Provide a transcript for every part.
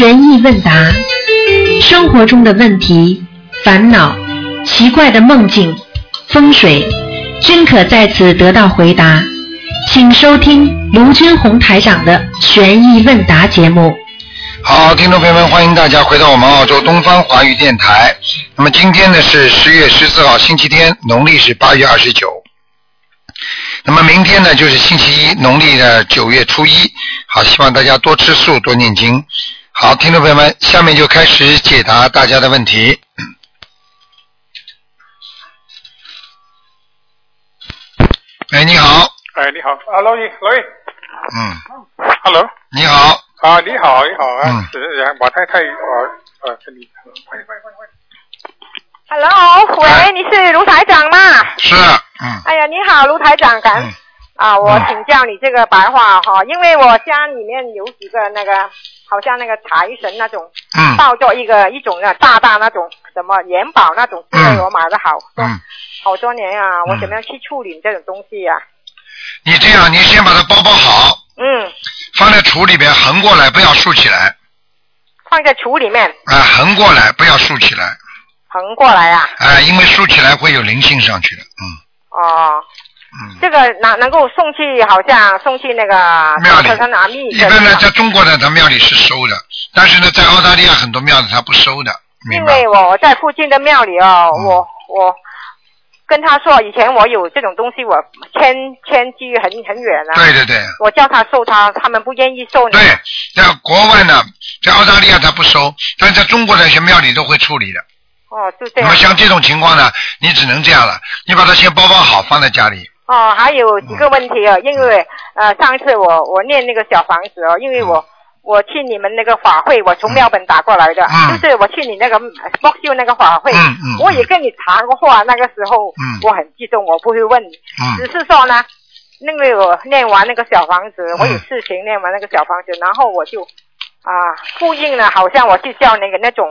悬疑问答，生活中的问题、烦恼、奇怪的梦境、风水，均可在此得到回答。请收听卢军红台长的悬疑问答节目。好，听众朋友们，欢迎大家回到我们澳洲东方华语电台。那么今天呢是十月十四号，星期天，农历是八月二十九。那么明天呢就是星期一，农历的九月初一。好，希望大家多吃素，多念经。好，听众朋友们，下面就开始解答大家的问题。哎，你好，哎，你好，啊，老易，老易嗯，，Hello，你好，啊，你好，你好啊，嗯。是啊马太太，我呃跟你，快快快快，Hello，喂，哎。你是卢台长吗？是，嗯，哎呀，你好，卢台长，感、嗯。啊，我嗯。请教你这个白话哈，因为我家里面有几个那个，好像那个财神那种，嗯，抱着一个一种的大大那种什么元宝那种，因嗯。为我买的好多、嗯，好多年啊，我嗯怎么样去处理这种东西呀、你这样，你先把它包包好，嗯，放在橱里边，横过来，不要竖起来，放在橱里面？啊、横过来，不要竖起来，横过来啊，啊、因为竖起来会有灵性上去的，嗯。哦，嗯。这个能能够送去，好像送去那个庙里他拿密一般呢，在中国呢，他庙里是收的，但是呢，在澳大利亚很多庙子他不收的？因为我在附近的庙里哦，嗯我我跟他说，以前我有这种东西，我迁迁居很很远啊。对对对我叫他收他，他们不愿意收你。对，在国外呢，在澳大利亚他不收，但是在中国的一些庙里都会处理的。哦，就这样那么。像这种情况呢，你只能这样了，你把它先包包好放在家里，哦，还有几个问题哦，因为呃上次我我念那个小房子哦，因为我。我去你们那个法会，我从嗯庙本打过来的，嗯。就是我去你那个博秀那个法会，嗯嗯我也跟你谈过话，那个时候、嗯。我很激动，我不会问，嗯。只是说呢，因为我念完那个小房子，嗯。我有事情念完那个小房子，然后我就啊复印了，好像我去叫那个那种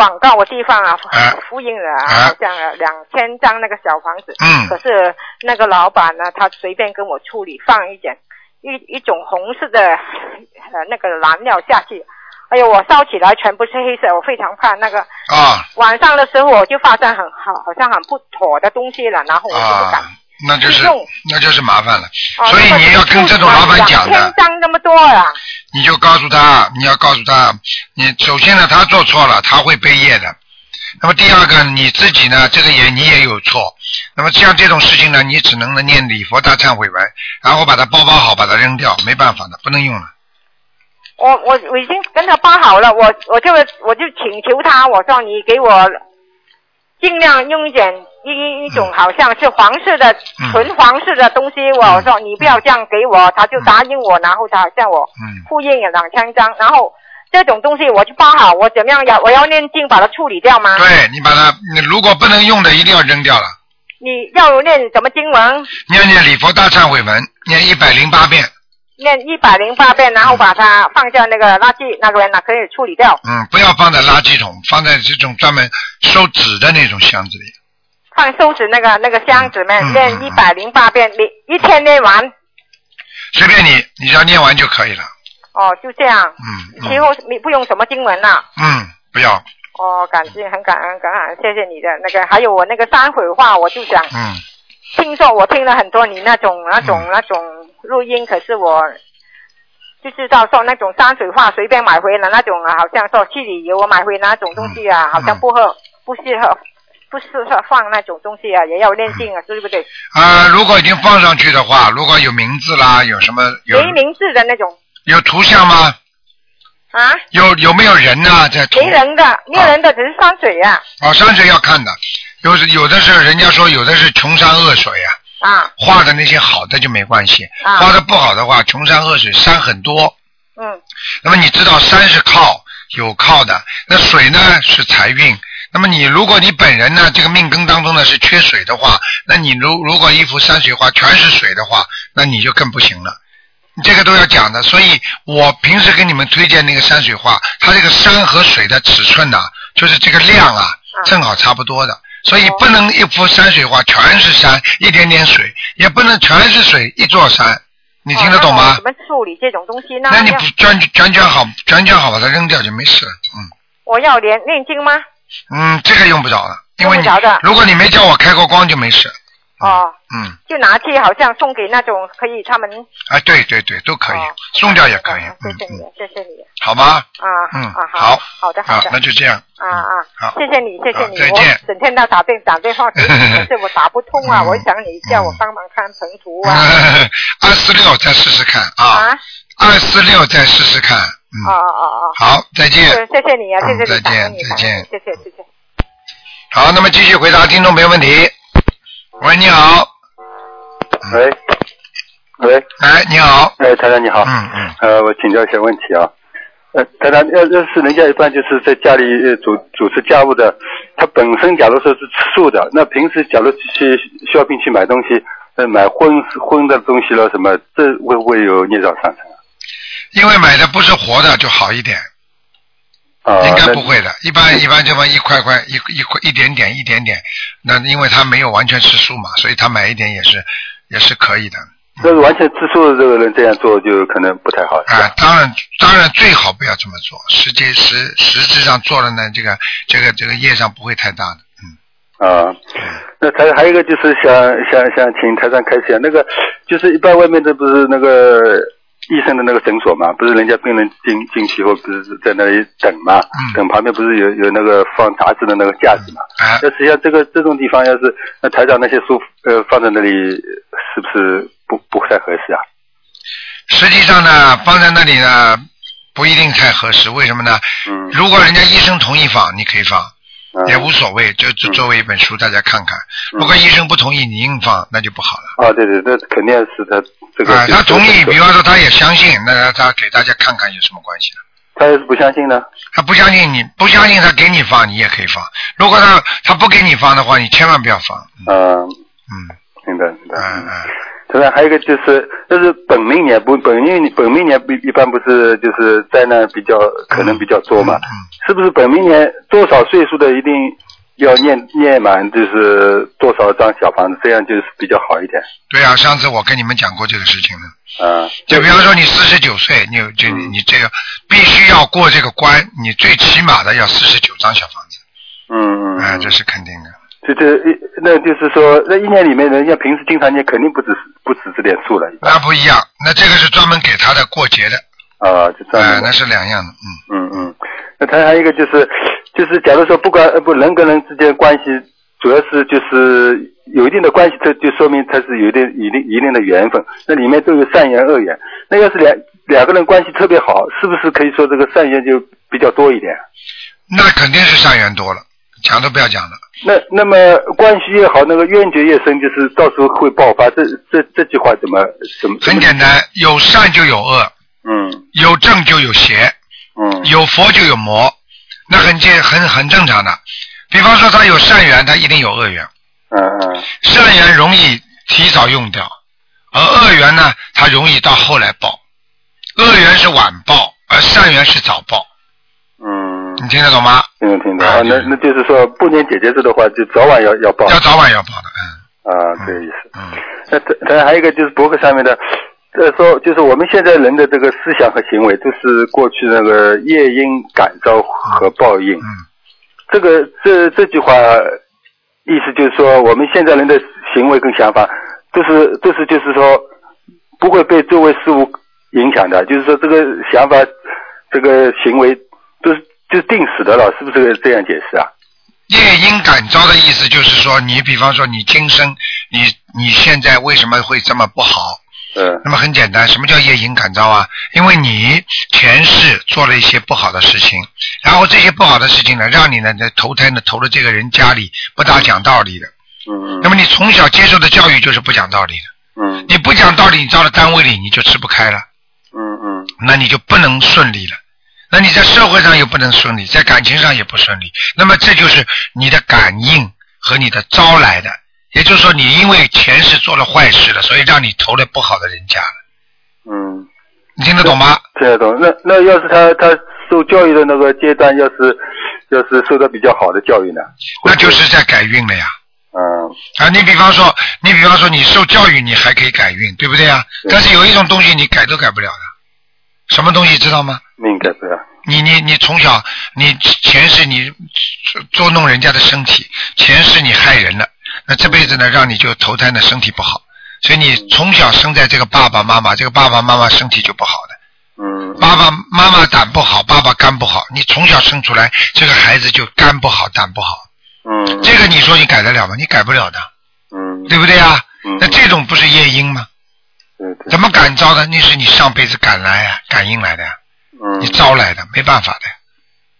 广告的地方啊，啊复印了，啊好像啊两千张那个小房子，嗯可是那个老板呢，他随便跟我处理，放一点一一种红色的呃那个燃料下去。哎呦，我烧起来全部是黑色，我非常怕那个。啊晚上的时候我就发现很好，好像很不妥的东西了，然后我就不敢。啊，那就是那就是麻烦了，哦所以你要跟这种老板讲两的千，张那么多啊！你就告诉他，你要告诉他，你首先呢，他做错了，他会背业的。那么第二个，你自己呢，这个也你也有错。那么像这种事情呢，你只能呢念礼佛大忏悔文，然后把它包包好，把它扔掉，没办法的，不能用了。我我我已经跟他包好了，我我就我就请求他，我说你给我尽量用一点一一一种好像是黄色的、嗯纯黄色的东西，我我说你不要这样给我，他就答应我，然后他向我嗯，复印了两千张，然后这种东西我就包好，我怎么样要我要念经把它处理掉吗？对你把它，你如果不能用的，一定要扔掉了。你要念什么经文？念念礼佛大忏悔文，念一百零八遍，念一百零八遍，然后把它放在那个垃圾那个人呢可以处理掉，嗯，不要放在垃圾桶，放在这种专门收纸的那种箱子里。放收拾那个那个箱子里面念一百零八遍，你一天念完。随便你，你只要念完就可以了。哦，就这样。嗯其后你不用什么经文了。嗯，不要，哦，感谢，很感恩，感恩，谢谢你的那个，还有我那个山水画，我就想嗯。听说我听了很多你那种那种、嗯。那种录音，可是我就知道说那种山水画随便买回来那种啊，好像说去旅游我买回那种东西啊，嗯。好像不合不适合不适合放那种东西啊，也要练经啊，对不对？啊、如果已经放上去的话，如果有名字啦，有什么有没名字的那种有图像吗？啊，有有没有人呢、在图？没人的，没有人的，只是山水啊哦，山水要看的，有有的是人家说有的是穷山恶水啊，啊画的那些好的就没关系，啊画的不好的话，穷山恶水，山很多。嗯那么你知道山是靠有靠的，那水呢是财运。那么你如果你本人呢这个命根当中呢是缺水的话，那你如如果一幅山水画全是水的话，那你就更不行了。这个都要讲的，所以我平时给你们推荐那个山水画，它这个山和水的尺寸呐、就是这个量啊，正好差不多的。所以不能一幅山水画全是山，一点点水，也不能全是水一座山，你听得懂吗怎？么处理这种东西呢？那你不卷卷卷好，卷卷好把它扔掉就没事了。嗯我要念念经吗？嗯，这个用不着了，因为你如果你没叫我开过光就没事。哦，嗯，就拿去好像送给那种可以他们啊，对对对，都可以哦，送掉也可以。嗯谢谢你嗯，，谢谢你。好吗？啊，嗯啊，好好。的，好好的，，那就这样。啊啊，好。谢谢你，谢谢你，再见。整天到打电打电话给你，可是我打不通啊，嗯。我想你叫我帮忙看成图啊，二四六再试试看啊，啊，二四六再试试看。哦嗯，哦哦哦，好，再见。是谢谢你啊，谢谢你，嗯再见再见谢谢谢谢。好，那么继续回答听众朋友问题。喂，你好。喂，喂，哎，你好。哎，台长你好，嗯嗯。呃，我请教一些问题啊。呃，太太，要要是人家一般就是在家里呃主主持家务的，他本身假如说是吃素的，那平时假如去 shopping 去买东西，呃，买荤荤的东西了什么，这会不会有孽障上升因为买的不是活的就好一点，啊？啊，应该不会的。一般一般就么一块块一一块一点点一点点，那因为他没有完全吃素嘛，所以他买一点也是也是可以的。那个完全吃素的这个人这样做就可能不太好，啊？，当然当然最好不要这么做，实际实实质上做了呢，这个这个这个业障不会太大的。嗯，啊，那台还有一个就是想想想请台上开始讲那个，就是一般外面的不是那个医生的那个诊所嘛，不是人家病人进进去后不是在那里等嘛，嗯等旁边不是有有那个放杂志的那个架子嘛？哎、那实际上这个这种地方要是那台长那些书呃放在那里，是不是不不太合适啊？实际上呢，放在那里呢不一定太合适，为什么呢？嗯如果人家医生同意放，你可以放，嗯也无所谓，就就作为一本书大家看看。嗯如果医生不同意，你硬放那就不好了。啊，对对，那肯定是他这个。啊，他同意，比方方说他也相信，那他给大家看看有什么关系呢？他要是不相信呢？他不相信你，不相信他给你放，你也可以放。如果他他不给你放的话，你千万不要放。嗯，嗯明白明白。嗯嗯，当然还有一个就是，就是本命年不本命本命年不一般不是就是灾难比较可能比较多嘛？嗯是不是本命年多少岁数的一定要念念满就是多少张小房子，这样就是比较好一点对啊，上次我跟你们讲过这个事情了。啊？就比方说你四十九岁，你就你你这个必须要过这个关，你最起码的要四十九张小房子，嗯嗯，哎，嗯这是肯定的。这这一那就是说，那一年里面人家平时经常念，肯定不止不止这点数了那不一样，那这个是专门给他的过节的，啊，就这样哎，那是两样的，嗯。嗯嗯，那他还有一个就是，就是假如说不管呃不人跟人之间关系，主要是就是有一定的关系，这就说明他是有一定一定一定的缘分，那里面都有善缘恶缘。那要是两两个人关系特别好，是不是可以说这个善缘就比较多一点？那肯定是善缘多了，讲都不要讲了。那那么关系越好，那个冤结越深，就是到时候会爆发。这这这句话怎么怎么？很简单，有善就有恶，嗯有正就有邪，嗯有佛就有魔，那很正很很正常的。比方说他有善缘，他一定有恶缘。嗯嗯善缘容易提早用掉，而恶缘呢，它容易到后来报。恶缘是晚报，而善缘是早报。嗯，你听得懂吗？听得听得啊啊，那那就是说不念姐姐字的话，就早晚要要报要早晚要报的，嗯啊，这个意思。嗯嗯。那这这还有一个就是博客上面的，呃，说就是我们现在人的这个思想和行为，都是过去那个业因感召和报应。嗯，这个这这句话意思就是说，我们现在人的行为跟想法，都是都是就是说不会被周围事物影响的，就是说这个想法、这个行为都是就定死的了，是不是这样解释啊？夜因感召的意思就是说，你比方说你今生，你你现在为什么会这么不好？嗯那么很简单，什么叫业因感召啊？因为你前世做了一些不好的事情，然后这些不好的事情呢，让你呢在投胎呢投了这个人家里不大讲道理的。嗯那么你从小接受的教育就是不讲道理的，嗯你不讲道理，你到了单位里你就吃不开了，嗯嗯那你就不能顺利了。那你在社会上又不能顺利，在感情上也不顺利，那么这就是你的感应和你的招来的。也就是说，你因为前世做了坏事了，所以让你投了不好的人家了。嗯。你听得懂吗？听得懂。那那要是他他受教育的那个阶段，要是要是受到比较好的教育呢？那就是在改运了呀。嗯啊，你比方说，你比方说你受教育，你还可以改运，对不对啊？对但是有一种东西你改都改不了的，什么东西知道吗？命改不了。你你你从小你前世你捉捉弄人家的身体，前世你害人了，那这辈子呢让你就投胎呢身体不好，所以你从小生在这个爸爸妈妈，这个爸爸妈妈身体就不好的。嗯爸爸妈妈胆不好，爸爸肝不好，你从小生出来，这个孩子就肝不好，胆不好，嗯这个你说你改得了吗？你改不了的，嗯对不对啊？嗯那这种不是业因吗？对对怎么感召的？那是你上辈子赶来呀、感应来的呀，嗯你招来的，没办法的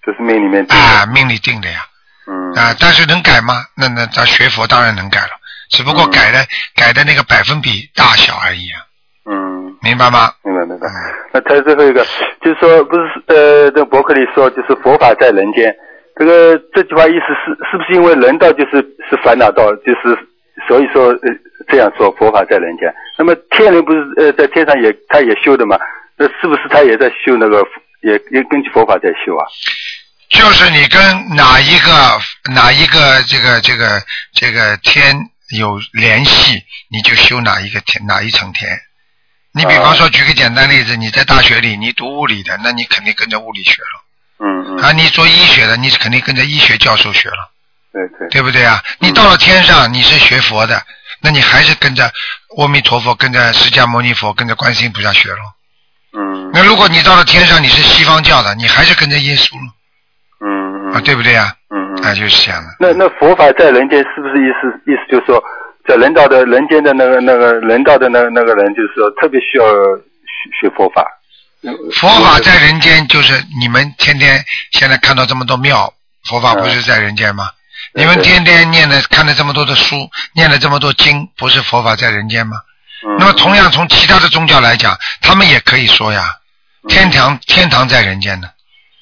这是命里面定的啊，命里定的呀嗯啊。但是能改吗？那那咱学佛当然能改了，只不过嗯改的改的那个百分比大小而已啊，嗯明白吗？明白明白。那他最后一个就是说，不是呃，这博客里说就是佛法在人间，这个这句话意思是是不是因为人道就是是烦恼道，就是所以说呃这样说佛法在人间。那么天人不是呃在天上也他也修的嘛？那是不是他也在修那个也也根据佛法在修啊？就是你跟哪一个哪一个这个这个这个天有联系，你就修哪一个天哪一层天。你比方说，举个简单例子，你在大学里你读物理的，那你肯定跟着物理学了；嗯嗯，啊，你做医学的，你肯定跟着医学教授学了，对对，对不对啊？你到了天上，你是学佛的，那你还是跟着阿弥陀佛、跟着释迦牟尼佛、跟着观世音菩萨学了。嗯。那如果你到了天上，你是西方教的，你还是跟着耶稣了啊，对不对啊？嗯嗯啊，就是这样的。那那佛法在人间是不是意思意思就是说，在人道的人间的那个那个人道的那那个人，就是说特别需要学学佛法。佛法在人间，就是你们天天现在看到这么多庙，佛法不是在人间吗？嗯你们天天念的、看了这么多的书，念了这么多经，不是佛法在人间吗？嗯那么同样从其他的宗教来讲，他们也可以说呀，天堂天堂在人间呢，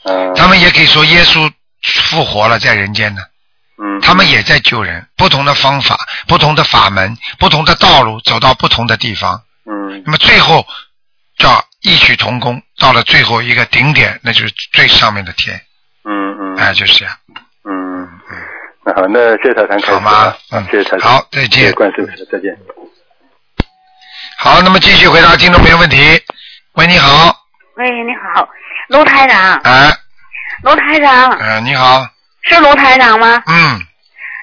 嗯他们也可以说耶稣复活了在人间呢，嗯。他们也在救人，不同的方法、不同的法门、不同的道路，走到不同的地方，嗯。那么最后叫异曲同工，到了最后一个顶点，那就是最上面的天，嗯嗯。哎，就是这样，嗯。嗯，那好，那谢谢台长开始。好吗？啊？嗯。谢谢台长，好再见。谢谢关师傅，再见。好，那么继续回答听众朋友问题。喂，你好，喂，你好，卢台长，哎，卢台长。呃，你好，是卢台长吗？嗯。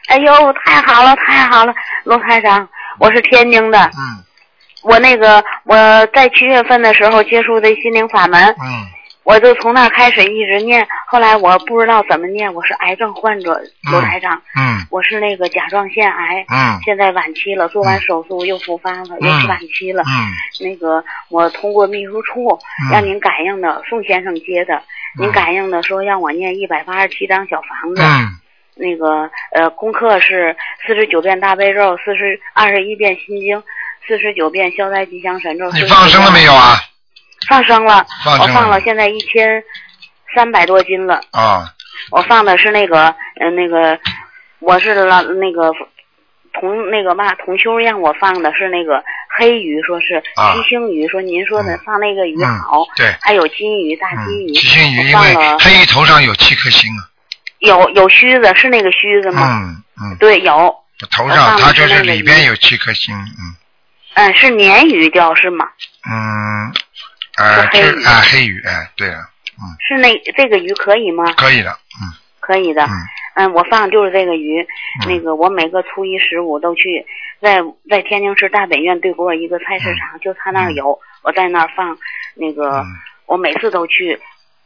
哎呦，太好了，太好了，卢台长，我是天津的，嗯。我那个我在七月份的时候接触的心灵法门，嗯。我就从那开始一直念，后来我不知道怎么念，我是癌症患者，卢台长，嗯。我是那个甲状腺癌，嗯。现在晚期了，做完手术又复发了，又是晚期了。嗯。那个我通过秘书处嗯。让您感应的，宋先生接的，您感应的说让我念一百八十七张小房子，嗯那个呃功课是四十九遍大悲咒，四十二十一遍心经，四十九遍消灾吉祥神咒。你放生了没有啊？放生了，放生了我放了，现在一千三百多斤了。啊，我放的是那个，呃，那个，我是拉那个同那个嘛同修让我放的是那个黑鱼，说是啊七星鱼，说您说的嗯放那个鱼嗯好，对，还有金鱼、大金嗯，鱼，七星鱼，因为黑鱼头上有七颗星啊，有有须子，是那个须子吗？嗯嗯，对，有，头上它就是里边有七颗星，嗯嗯，是鲶鱼钓是吗？嗯，呃，是黑鱼啊黑鱼，哎，对了，是那这个鱼可以吗？可以的，嗯可以的，嗯嗯，我放就是这个鱼，嗯那个我每个初一十五都去，在在天津市大本院对过一个菜市场，就他那儿有，我在那儿放那个，嗯我每次都去，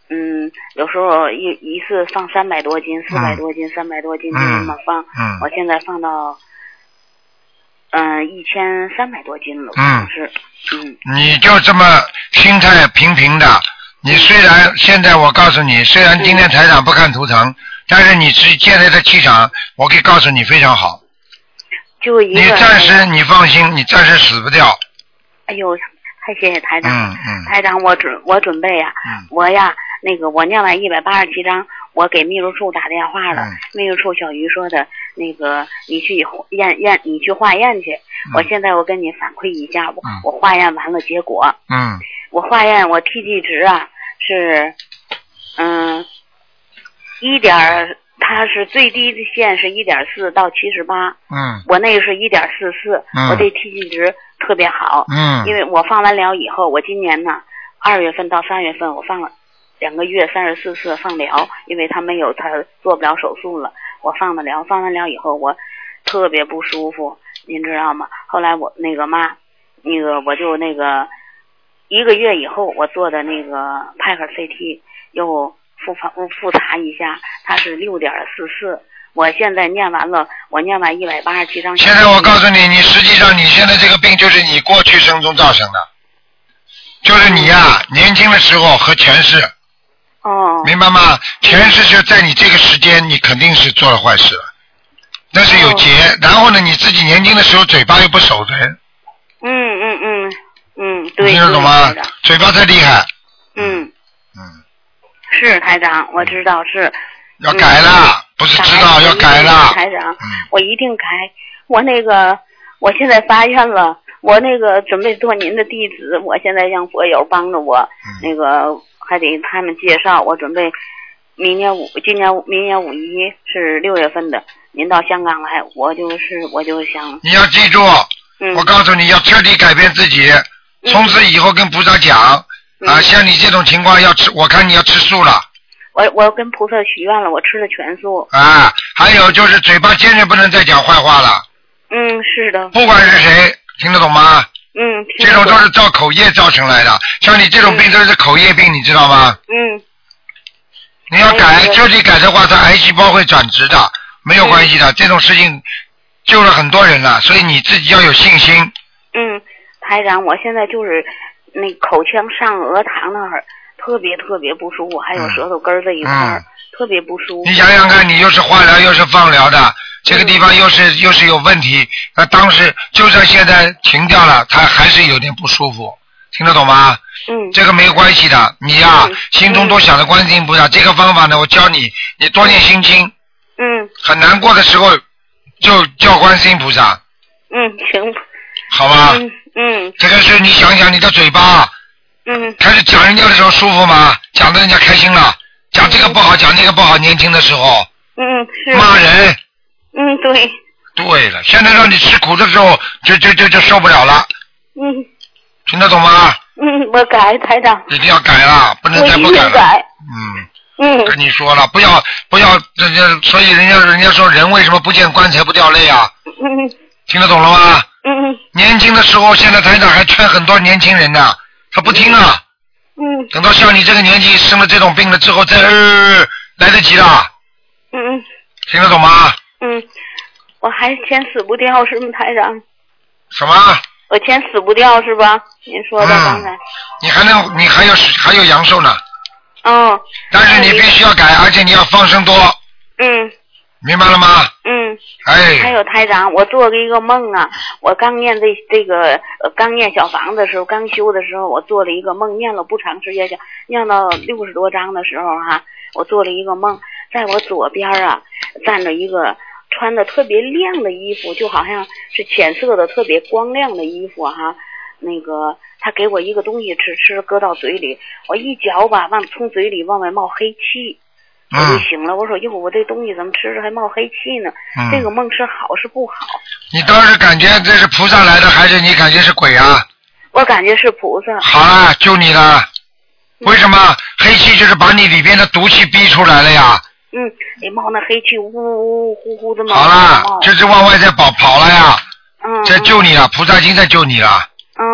嗯，有时候一一次放三百多斤、四百嗯多斤、三百多斤就嗯那么放，嗯我现在放到，嗯，一千三百多斤了，嗯是，嗯你就这么心态平平的。你虽然现在我告诉你，虽然今天台长不看图腾，但是你是现在的气场，我可以告诉你非常好。就一个，暂时你放心，你暂时死不掉。哎呦，太谢谢台长了。嗯嗯台长，我准我准备呀、嗯我呀，那个我念完一百八十七章，我给秘书处打电话了。嗯秘书处小鱼说的，那个你去验验，你去化验去。我现在我跟你反馈一下，我、嗯我化验完了结果，嗯我化验我 TG 值啊是，嗯，一点儿，它是最低的线是一点四到七十八，嗯我那个是一点四四，嗯我这 T G 值特别好。嗯因为我放完疗以后，我今年呢二月份到三月份我放了两个月三十四次放疗，因为他没有他做不了手术了，我放的疗，放完疗以后我特别不舒服，您知道吗？后来我那个妈，那个我就那个一个月以后我做的那个派克 CT 又复查复查一下，它是六点四四。我现在念完了，我念完一百八十七张。现在我告诉你，你实际上你现在这个病就是你过去生中造成的，就是你呀、年轻的时候和前世，哦，明白吗？前世就在你这个时间，你肯定是做了坏事了，那是有劫。然后呢，你自己年轻的时候嘴巴又不守的人，嗯嗯嗯嗯，你对，听得懂吗？嘴巴太厉害，嗯，嗯，是台长，我知道是。要改了，不是知道要改了。台长，嗯我一定改。我那个，我现在发愿了，我那个准备做您的弟子，我现在让佛友帮着我，嗯那个还得他们介绍，我准备明年五，今年明年五一是六月份的，您到香港来，我就是我就想，你要记住，嗯，我告诉你要彻底改变自己，从此以后跟菩萨讲啊，嗯像你这种情况要吃，我看你要吃素了我我跟菩萨许愿了，我吃的全素，啊。还有就是嘴巴坚决不能再讲坏话了，嗯，是的，不管是谁，听得懂吗？嗯，这种都是造口业造成来的，像你这种病都是口业病，你知道吗？嗯你要改彻底改的话，它癌细胞会转殖的，没有关系的。这种事情救了很多人了，所以你自己要有信心。嗯，台长，我现在就是那口腔上颚膛那儿特别特别不舒服，还有嗯舌头根儿这一块儿、嗯特别不舒服。你想想看，你又是化疗又是放疗的，这个地方又是又是有问题，那当时就算现在停掉了，他还是有点不舒服，听得懂吗？嗯这个没关系的，你呀、嗯心中多想着观世音菩萨。这个方法呢，我教你，你多念心经，嗯很难过的时候就叫观世音菩萨，嗯，行。好吧？嗯嗯这个是你想想你的嘴巴，嗯开始讲人家的时候舒服吗？讲的人家开心了，讲这个不好，讲那个不好，年轻的时候嗯是。骂人。嗯对对了，现在让你吃苦的时候，就就就就受不了了，嗯听得懂吗？嗯我改台长，一定要改了，不能再不改了。改。嗯，嗯跟你说了，不要不要，人家所以人家人家说人为什么不见棺材不掉泪啊？嗯听得懂了吗？嗯年轻的时候，现在台长还劝很多年轻人呢，他不听啊。嗯等到像你这个年纪生了这种病了之后，再呃来得及的，嗯嗯听得懂吗？嗯，我还钱死不掉是吗，台长？什么？我钱死不掉是吧？您说的刚才。你还能你还有还有阳寿呢，哦。但是你必须要改，而且你要放生多，嗯明白了吗？嗯。哎还哎，有台长，我做了一个梦啊，我刚念这这个呃刚念小房子的时候，刚修的时候，我做了一个梦，念了不长时间，就念到六十多章的时候哈、我做了一个梦，在我左边啊站着一个穿的特别亮的衣服，就好像是浅色的特别光亮的衣服哈、那个他给我一个东西吃，吃搁到嘴里，我一嚼吧，往从嘴里往外冒黑气。我就嗯醒了，我说哟，我这东西怎么吃着还冒黑气呢？嗯这个梦是好是不好？你当时感觉这是菩萨来的，还是你感觉是鬼啊？我感觉是菩萨。好了，救你了。为什么黑气就是把你里边的毒气逼出来了呀？嗯，你冒那黑气，呜呜呜呼呼的冒。好了冒，这是往外在跑跑了呀，嗯，在救你了，菩萨已经在救你了。嗯，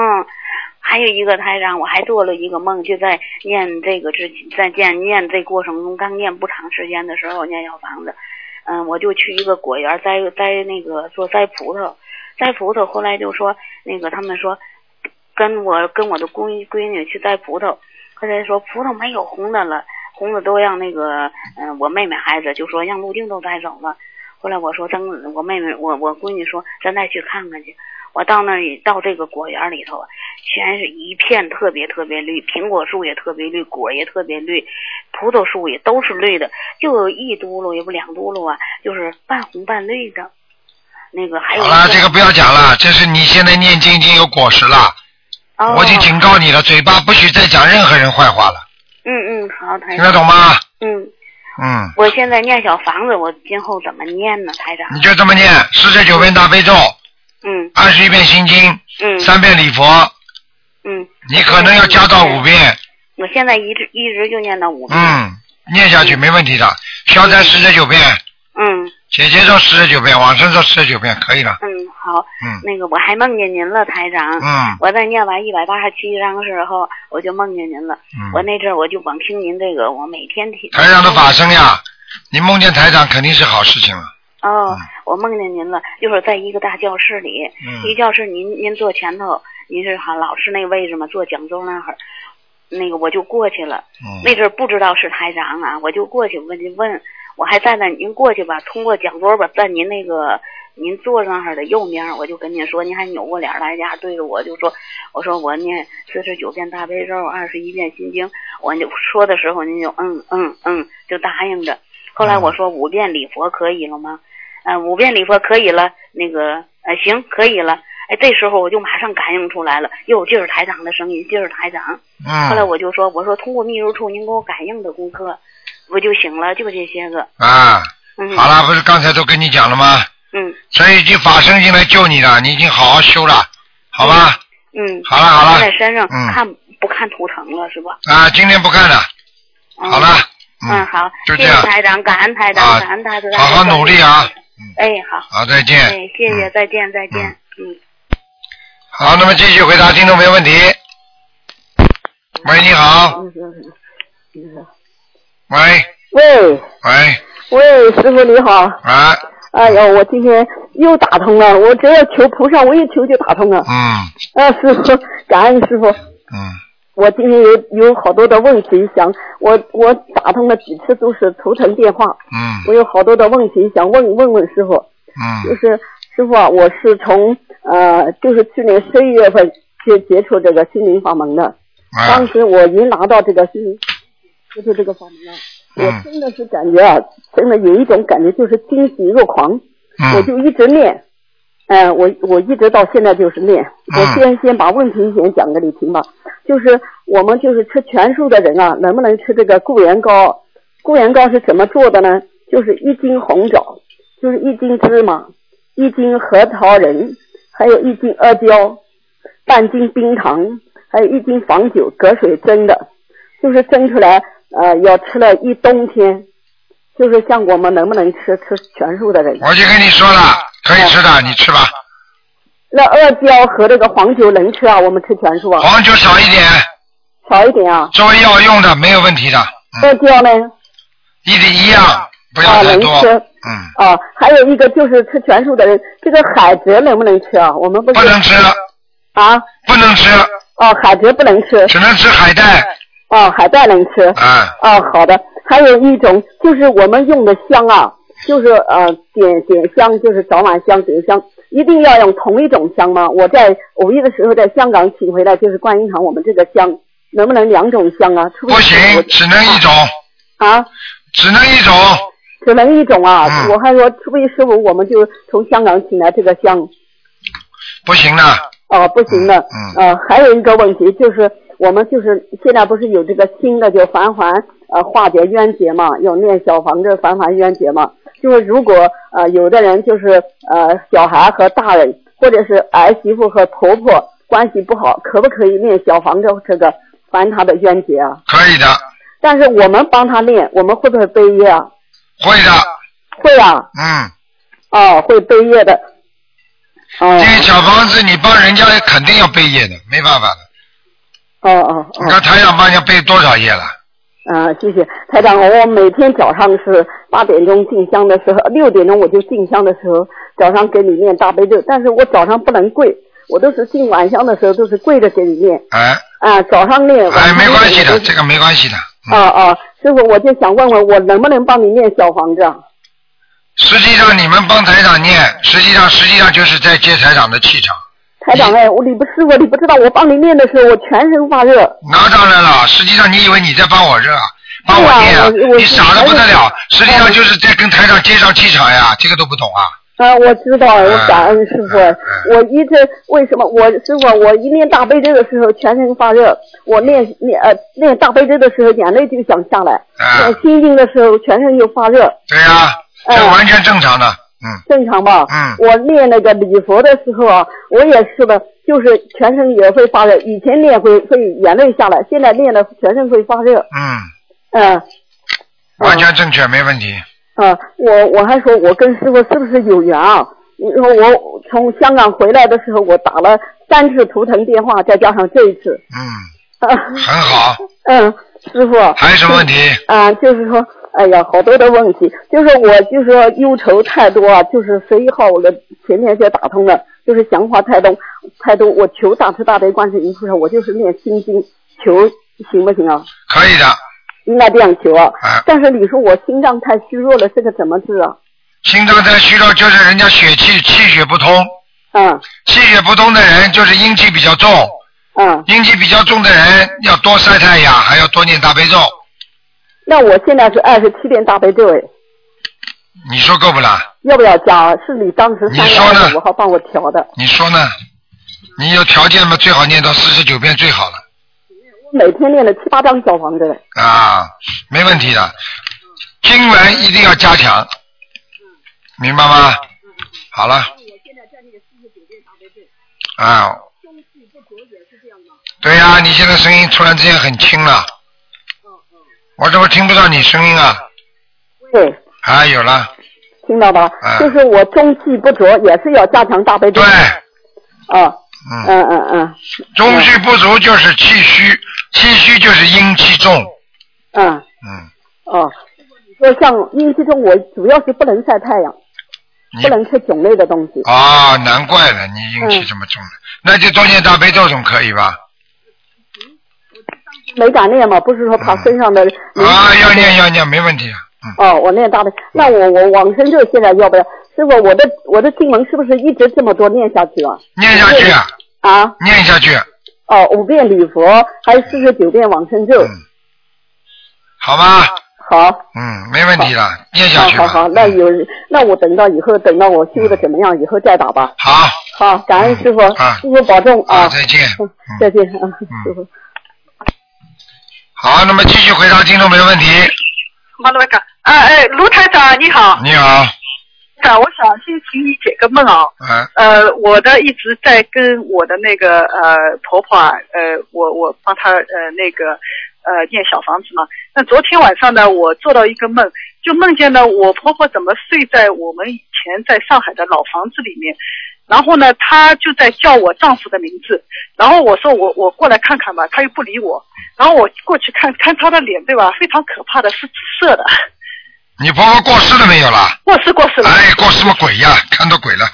还有一个台长，我还做了一个梦，就在念这个之在念念这过程中，刚念不长时间的时候，念小房子，嗯，我就去一个果园摘摘那个说摘葡萄，摘葡萄，后来就说那个他们说跟我跟我的闺闺女去摘葡萄，后来说葡萄没有红的了，红的都让那个嗯、我妹妹孩子就说让陆静都带走了。后来我说咱我妹妹我我闺女说咱再去看看去。我到那里到这个果园里头啊，全是一片特别特别绿，苹果树也特别绿，果也特别绿，葡萄树也都是绿的，就有一嘟噜也不两嘟噜啊，就是半红半绿的。那个还有好了，这个不要讲了，这是你现在念经已经有果实了，哦、我已经警告你了，嘴巴不许再讲任何人坏话了，嗯嗯，好，台听得懂吗？嗯，嗯，我现在念小房子，我今后怎么念呢，台长？你就这么念，四十九遍大悲咒，嗯二十一遍心经，嗯三遍礼佛，嗯，你可能要加到五遍，我现在一直一直就念到五遍。嗯，念下去没问题的。消灾四十九遍，嗯姐姐做四十九遍，往生做四十九遍，可以了。嗯，好。嗯那个我还梦见您了，台长。嗯我在念完一百八十七章的时候，我就梦见您了。嗯我那阵儿我就光听您这个，我每天听。台长的法声呀，你梦见台长肯定是好事情了。哦嗯，我梦见您了，就是在一个大教室里，嗯一教室您您坐前头，您是哈老师那个位置嘛，坐讲座那会儿，那个我就过去了。嗯那阵儿不知道是台长啊，我就过去问您问，我还站在您过去吧，通过讲桌吧，在您那个您坐那儿的右面，我就跟您说，您还扭过脸来家对着我就说，我说我念四十九遍大悲咒，二十一遍心经，我就说的时候您就嗯嗯嗯就答应着。后来我说五遍礼佛可以了吗？嗯、五遍礼佛可以了，那个呃行可以了。哎，这时候我就马上感应出来了，哟，就是台长的声音，就是台长。嗯后来嗯我就说，我说通过秘书处您给我感应的功课，我就醒了，就这些个。啊，嗯，好了，不是刚才都跟你讲了吗？嗯所以已经法身进来救你了，你已经好好修了，好吧？嗯。好了好了在山上嗯看不看图腾了是吧？啊，今天不看了，嗯好了，嗯，好，谢就这样谢台长，感恩台啊长，感恩台长，好好努力啊！哎，好，好，再见。哎，谢谢，嗯再见，再见，嗯。好，那么继续回答听众朋友问题。喂，你好。喂喂喂，喂，师傅你好！啊，哎呦，我今天又打通了，我只要求菩萨，我一求就打通了。嗯啊，师傅，感恩师傅。嗯，我今天有有好多的问题想，我我打通了几次都是头疼电话，嗯。我有好多的问题想问问问师傅，就嗯是师傅啊，我是从呃，就是去年十一月份接接触这个心灵法门的，啊当时我一拿到这个心灵接触这个法门了，我嗯真的是感觉啊，真的有一种感觉就是惊喜若狂，我嗯就一直念，嗯、我我一直到现在就是念。嗯我先先把问题先讲给你听吧，就是我们就是吃全素的人啊，能不能吃这个固元膏？固元膏是怎么做的呢？就是一斤红枣，就是一斤芝麻，一斤核桃仁，还有一斤阿胶，半斤冰糖，还有一斤黄酒，隔水蒸的，就是蒸出来，呃，要吃了一冬天。就是像我们能不能吃吃全素的人？我就跟你说了，可以吃的，你吃吧，那阿胶和这个黄酒能吃啊？我们吃全素啊？黄酒少一点，少一点啊。作为药用的没有问题的，阿胶呢？一点一样，不要啊，能太多，吃。嗯，啊，还有一个就是吃全素的人，这个海蜇能不能吃啊？我们不是不能吃，啊？不能吃，哦，海蜇不能吃。只能吃海带，哦，海带能吃。啊，哦，好的。还有一种就是我们用的香啊，就是呃点点香，就是早晚香点香，一定要用同一种香吗？我在五一的时候在香港请回来就是观音堂我们这个香，能不能两种香啊？出不行，只能一种，啊，只能一种，只能一种啊！嗯我还说初一十五我们就从香港请来这个香。不行的，哦，不行的。嗯呃，还有一个问题就是，我们就是现在不是有这个新的就返还呃化解冤结嘛，有念小房子返还冤结嘛。就是如果呃有的人就是呃小孩和大人，或者是儿媳妇和婆婆关系不好，可不可以念小房子这个还他的冤结啊？可以的，但是我们帮他念，我们会不会背业啊？会的，会啊，嗯，哦，会背业的。哦这个小房子你帮人家肯定要背业的，没办法的。哦哦哦。你看台长帮人家背多少页了？啊，谢谢台长。我每天早上是八点钟进香的时候，六点钟我就进香的时候，早上给你念大悲咒，但是我早上不能跪，我都是进晚香的时候都是跪着给你念。哎啊，早上念。哎，没关系的，这个没关系的。啊啊，师傅，我就想问问我能不能帮你念小房子啊？实际上你们帮台长念，实际上实际上就是在接台长的气场。台长哎，我你不师傅你不知道，我帮你念的时候我全身发热。那当然了，实际上你以为你在帮我热啊，帮我念啊啊我我你傻的不得了，实际上就是在跟台上接上气场呀，这个都不懂啊。啊，我知道，我嗯感恩师傅。我一直为什么我师傅我一念大悲咒的时候全身发热，我念念呃念大悲咒的时候眼泪就想下来，啊念心经的时候全身就发热，对呀、这嗯完全正常的，嗯正常吧？嗯我念那个礼佛的时候啊，我也是的，就是全身也会发热。以前念会会眼泪下来，现在念的全身会发热。嗯，嗯、完全正确，没问题。啊，我我还说我跟师傅是不是有缘啊？你说我从香港回来的时候，我打了三次图腾电话，再加上这一次。嗯，啊，很好。嗯，师傅。还有什么问题？啊，就是说，哎呀，好多的问题，就是我就是说忧愁太多啊，就是十一号我的前天就打通了，就是想法太多太多，我求大慈大悲观世音菩萨，我就是念心经求，行不行啊？可以的。应该这样求啊。啊但是你说我心脏太虚弱了，这个怎么治啊？心脏太虚弱，就是人家血气气血不通，嗯气血不通的人就是阴气比较重，嗯，阴气比较重的人要多晒太阳，还要多念大悲咒。那我现在是二十七遍大悲咒，哎，你说够不啦？要不要加？是你当时三你说呢月二十五号帮我调的，你说呢？你有条件嘛，最好念到四十九遍最好了我每天练了七八张小房子嘞。啊，没问题的。经文一定要加强，明白吗？好了。啊。对呀、你现在声音突然之间很轻了。我怎么听不到你声音啊？对，啊，有了，听到吧？啊就是我中气不足，也是要加强大悲咒。对，啊，嗯，嗯嗯嗯。中气不足就是气虚，气虚就是阴气重，嗯，嗯，哦，你说像阴气重，我主要是不能晒太阳，不能吃种类的东西。啊，难怪了，你阴气嗯这么重了，那就多念大悲咒总可以吧？没敢念嘛，不是说怕身上的。啊，要念要念，没问题的，嗯，哦，我念大悲，那我我往生咒现在要不要？师傅，我的我的经文是不是一直这么多念下去啊？念下去啊，啊，念下去，哦，五遍礼佛，还有四十九遍往生咒。嗯，好吧，好，嗯，没问题了，念下去吧。好好好，那嗯有那我等到以后，等到我修的怎么样，以后再打吧。好，好，感恩师傅，啊师傅保重啊好，，再见。嗯再见啊，师傅。好，那么继续回答听众朋友问题。马罗卡，啊哎，卢台长你好，你好，长，我想先请你解个梦啊。嗯呃，我的一直在跟我的那个呃婆婆啊，呃，我我帮她呃那个呃念小房子嘛。那昨天晚上呢，我做到一个梦，就梦见呢我婆婆怎么睡在我们以前在上海的老房子里面，然后呢，她就在叫我丈夫的名字，然后我说我我过来看看吧，她又不理我，然后我过去看看她的脸，对吧？非常可怕的，是紫色的，你婆婆过世了没有啦？过世过世了，哎，过什么鬼呀？看到鬼了。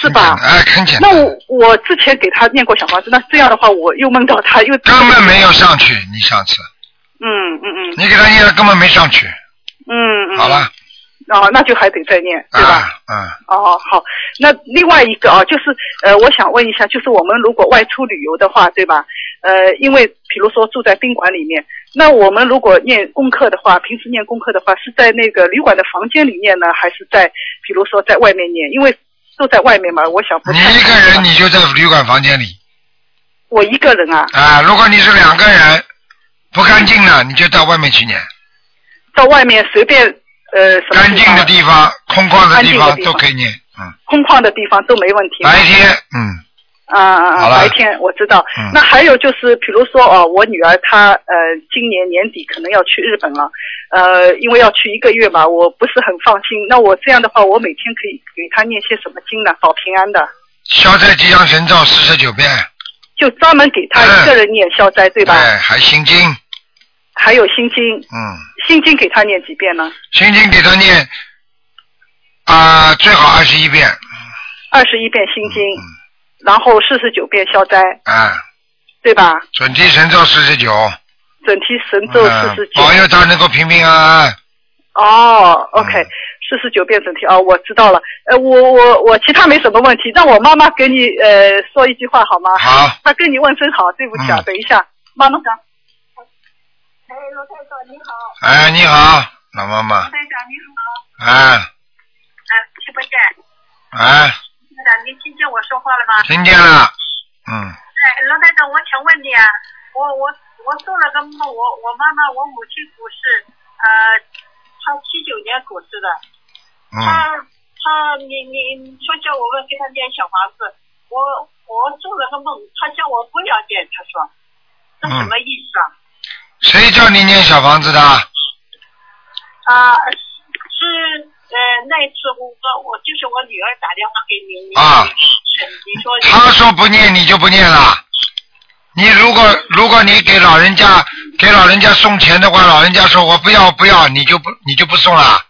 是吧？哎，很简单。那我我之前给他念过小房子，那这样的话我又梦到他又根本没有上去，你上次嗯嗯嗯你给他念了根本没上去。嗯嗯。好了，哦，那就还得再念，对吧？啊嗯，哦，好。那另外一个啊，就是呃，我想问一下，就是我们如果外出旅游的话，对吧？呃，因为比如说住在宾馆里面，那我们如果念功课的话，平时念功课的话，是在那个旅馆的房间里念呢，还是在比如说在外面念？因为都在外面嘛，我想不你一个人你就在旅馆房间里我一个人啊，啊。如果你是两个人，不干净了，你就到外面去念。到外面随便呃什么干净的地方、空旷的地方的地方都可以念。嗯，空旷的地方都没问题。白天，嗯，啊啊啊！白天我知道。嗯那还有就是，比如说哦，我女儿她呃今年年底可能要去日本了，呃，因为要去一个月嘛，我不是很放心。那我这样的话，我每天可以给她念些什么经呢？保平安的，消灾吉祥神咒四十九遍，就专门给她一个人念消灾，对吧？哎，还心经，还有心经，嗯，心经给她念几遍呢？心经给她念啊，最好二十一遍，二十一遍心经，嗯然后四十九遍消灾，啊，对吧？准提神咒四十九，准提神咒四十九。嗯保佑他能够平平安安。哦，OK，嗯四十九遍整体哦，我知道了。呃，我我我其他没什么问题，让我妈妈给你呃说一句话好吗？好。她跟你问声好，对不起啊，嗯等一下，妈妈讲。哎，罗太太你好，哎，你好，老妈妈，台长你好，哎，啊，听不见。哎，您听见我说话了吗？听见了，嗯，哎，罗台长，我想问你啊，我我我做了个梦，我我妈妈我母亲过世，呃，她七九年过世的，嗯，她她你你说叫我们给她建小房子，我我做了个梦，她叫我不要念，她说，这什么意思啊？谁叫你念小房子的？啊、是呃那一次我我就是我女儿打电话给你，你啊你你说他说不念你就不念了。你如果如果你给老人家给老人家送钱的话，老人家说我不要不要，你就不你就不送了，啊，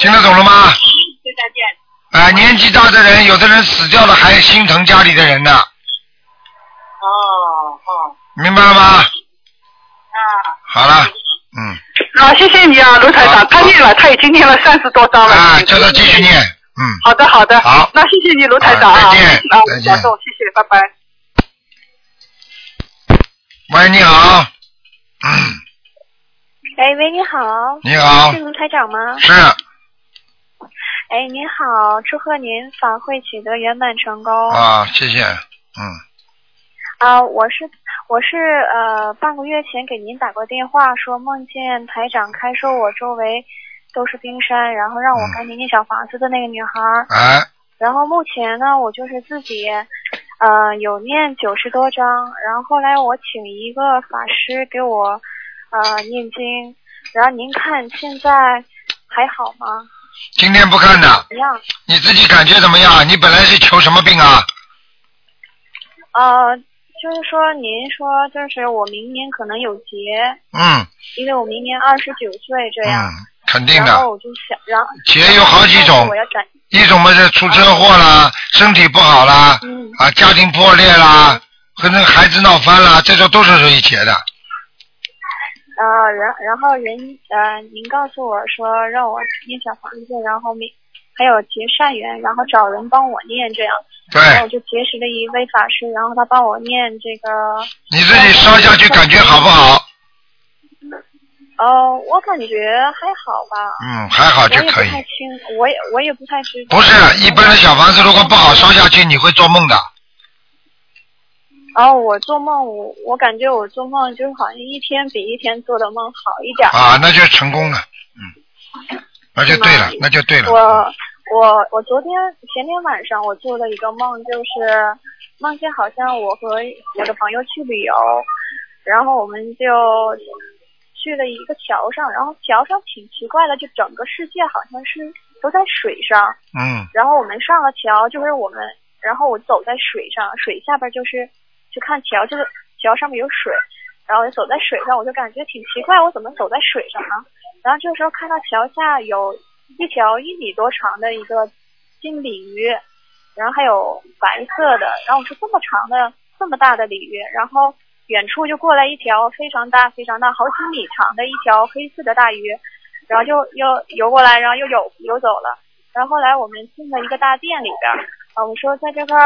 听得懂了吗？对再见。啊、年纪大的人，有的人死掉了还心疼家里的人呢，哦哦明白了吗？啊，好了，嗯，好，谢谢你啊，卢台长，他念了，他已经念了三十多章了。啊，叫他继续念，嗯，好的，好的。好那谢谢你，卢台长啊。好再见啊再见谢谢，拜拜。喂，你好，嗯，哎，喂，你好。你好是卢台长吗？是，哎，您好，祝贺您法会取得圆满成功。啊，谢谢，嗯，啊，我是我是呃半个月前给您打过电话，说梦见台长开说我周围都是冰山，然后让我赶紧念小房子的那个女孩儿。哎，然后目前呢，我就是自己呃有念九十多章，然后后来我请一个法师给我呃念经，然后您看现在还好吗？今天不看的，怎么样？你自己感觉怎么样？你本来是求什么病啊？呃，就是说您说就是我明年可能有劫，嗯因为我明年二十九岁这样。嗯，肯定的然后。我就想，然后劫有好几种我要转，一种嘛是出车祸啦，身体不好啦，嗯啊，家庭破裂啦，和那个孩子闹翻啦，这种都是属于劫的。呃，然然后人呃，您告诉我说让我念小房子，然后明还有结善缘，然后找人帮我念这样。对然后我就结识了一位法师，然后他帮我念这个。你自己烧下去感觉好不好？呃，我感觉还好吧。嗯，还好就可以我也不。太清，我也我也不太知道。不是一般的小房子，如果不好烧下去，你会做梦的。然后我做梦，我我感觉我做梦就是好像一天比一天做的梦好一点。啊，那就成功了。嗯，那就对了，那就对了。我我我昨天前天晚上我做了一个梦，就是梦见好像我和我的朋友去旅游，然后我们就去了一个桥上，然后桥上挺奇怪的，就整个世界好像是都在水上，嗯然后我们上了桥，就是我们，然后我走在水上，水下边就是去看桥，就是桥上面有水，然后我走在水上，我就感觉挺奇怪，我怎么走在水上呢？然后这时候看到桥下有一条一米多长的一个金鲤鱼，然后还有白色的，然后我说这么长的这么大的鲤鱼，然后远处就过来一条非常大非常大好几米长的一条黑色的大鱼，然后就又游过来，然后又游游走了。然后后来我们进了一个大殿里边儿，啊，我说在这块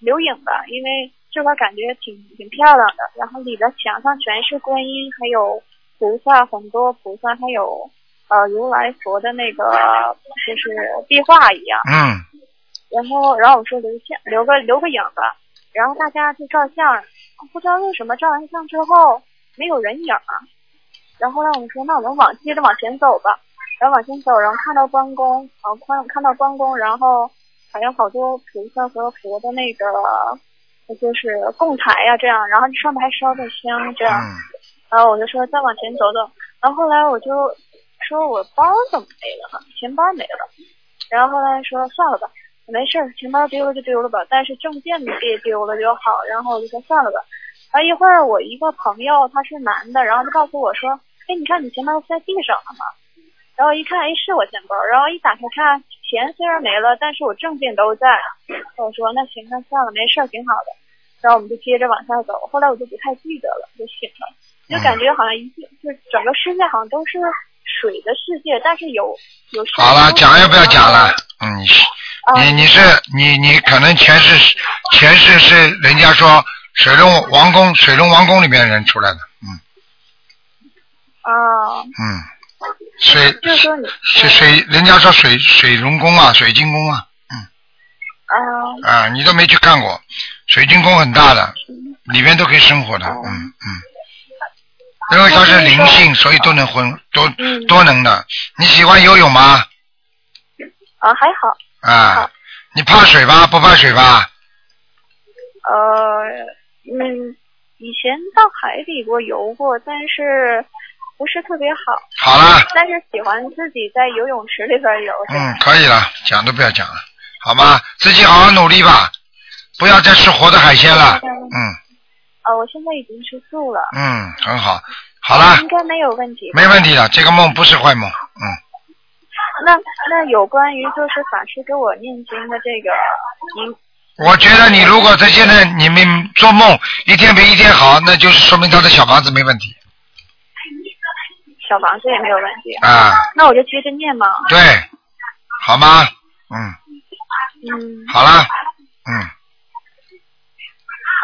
留影吧，因为这块感觉挺挺漂亮的。然后里边墙上全是观音，还有菩萨，很多菩萨，还有呃如来佛的那个就是壁画一样。嗯。然后然后我说留相留个留个影吧，然后大家就照相，不知道为什么照完相之后没有人影儿，然后后来我们说那我们往接着往前走吧，然后往前走，然后看到关公，然后看看到关公，然后还有好多菩萨和佛的那个就是供台呀、这样，然后上面还烧着香这样，嗯。然后我就说再往前走走，然后后来我就说我包怎么没了？钱包没了，然后后来说算了吧。没事儿，钱包丢了就丢了吧，但是证件别丢了就好。然后我就说算了吧。然后一会儿我一个朋友他是男的，然后就告诉我说，哎，你看你钱包在地上了吗？然后一看，哎，是我钱包。然后一打开看，钱虽然没了，但是我证件都在。我说那行，那算了，没事儿，挺好的。然后我们就接着往下走。后来我就不太记得了，就醒了，就感觉好像一就是整个世界好像都是水的世界，但是有有好了，讲也不要讲了。嗯，你你你是你你可能前世前世是人家说水龙王宫水龙王宫里面人出来的，嗯啊，嗯，水就是水水，人家说水水龙宫啊，水晶宫啊，嗯啊，你都没去看过，水晶宫很大的，里面都可以生活的，嗯嗯。因为它是灵性，所以都能混，都都能的。你喜欢游泳吗？啊还好，啊，你怕水吧？不怕水吧？呃嗯，以前到海里过游过，但是不是特别好。好了，但是喜欢自己在游泳池里边游。嗯，可以了，讲都不要讲了，好吗？自己好好努力吧，不要再吃活的海鲜了。嗯呃，我现在已经吃素了。嗯，很好，好了应，该没有问题。没问题的，这个梦不是坏梦，嗯。那那有关于就是法师给我念经的这个，您我觉得你如果在现在你们做梦一天比一天好，那就是说明他的小房子没问题小房子也没有问题。啊。那我就接着念嘛。对，好吗？嗯，嗯好了，嗯，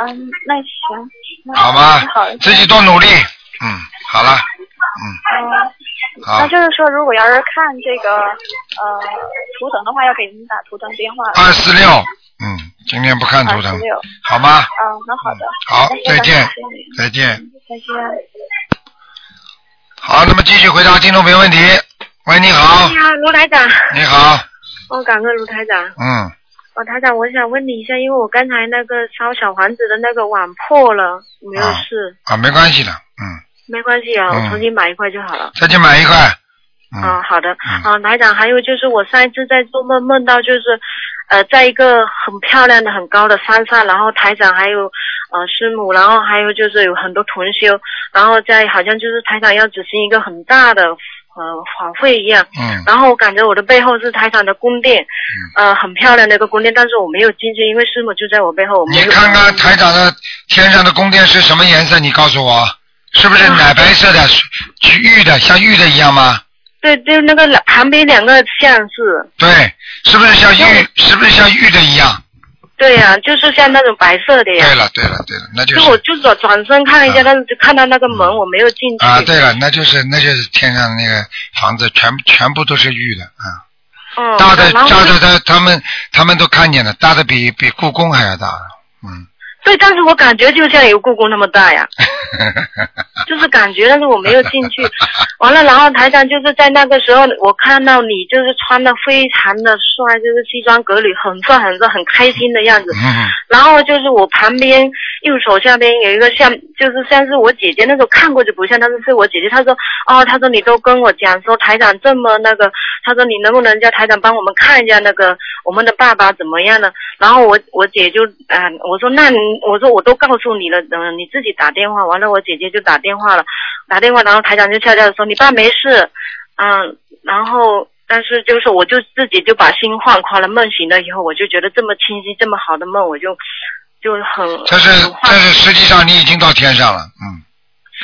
嗯，那行。那好吗好？自己多努力，嗯，好了，嗯，好那就是说，如果要是看这个呃图腾的话，要给您打图腾电话。二四六，嗯，今天不看图腾二四，六。好吗？嗯，那好的。好再见再见。再见。好，那么继续回答听众朋友问题。喂，你好，你好，卢台长。你好，哦，感恩卢台长。嗯，哦，台长，我想问你一下，因为我刚才那个烧小房子的那个碗破了，没有事，啊，没关系的，嗯，没关系啊，嗯我重新买一块就好了。再去买一块，嗯啊，好的。啊，台长，还有就是我上一次在做梦梦到就是，呃，在一个很漂亮的、很高的山上，然后台长还有呃师母，然后还有就是有很多同修，然后在好像就是台长要举行一个很大的呃法会一样。嗯然后我感觉我的背后是台长的宫殿，呃，很漂亮的一个宫殿，但是我没有进去，因为师母就在我背后，我没有。你看看台长的天上的宫殿是什么颜色？你告诉我，是不是奶白色的、是玉的，像玉的一样吗？对对，那个旁边两个像是，对，是不是像玉？是不是像玉的一样？对呀、就是像那种白色的呀。对了，对了，对了，那就就是我就转转身看了一下，但是就看到那个门，我没有进去。啊，对了，那就是那就是天上的那个房子，全全部都是玉的啊，嗯，大的大的他他们他们都看见了，大的比比故宫还要大，嗯，对，但是我感觉就像有故宫那么大呀，就是感觉，但是我没有进去。完了，然后台长就是在那个时候，我看到你就是穿的非常的帅，就是西装革履，很帅很帅，很开心的样子。嗯然后就是我旁边右手下边有一个像，就是像是我姐姐，那时候看过就不像，但是是我姐姐。她说，哦，她说你都跟我讲说台长这么那个，她说你能不能叫台长帮我们看一下那个我们的爸爸怎么样呢？然后我我姐就啊、我说那你我说我都告诉你了，嗯、你自己打电话。完了，我姐姐就打电话了，打电话，然后台长就悄悄的说你爸没事，嗯，然后。但是就是我就自己就把心放宽了，梦醒了以后，我就觉得这么清晰、这么好的梦，我就就很但是但是实际上你已经到天上了，嗯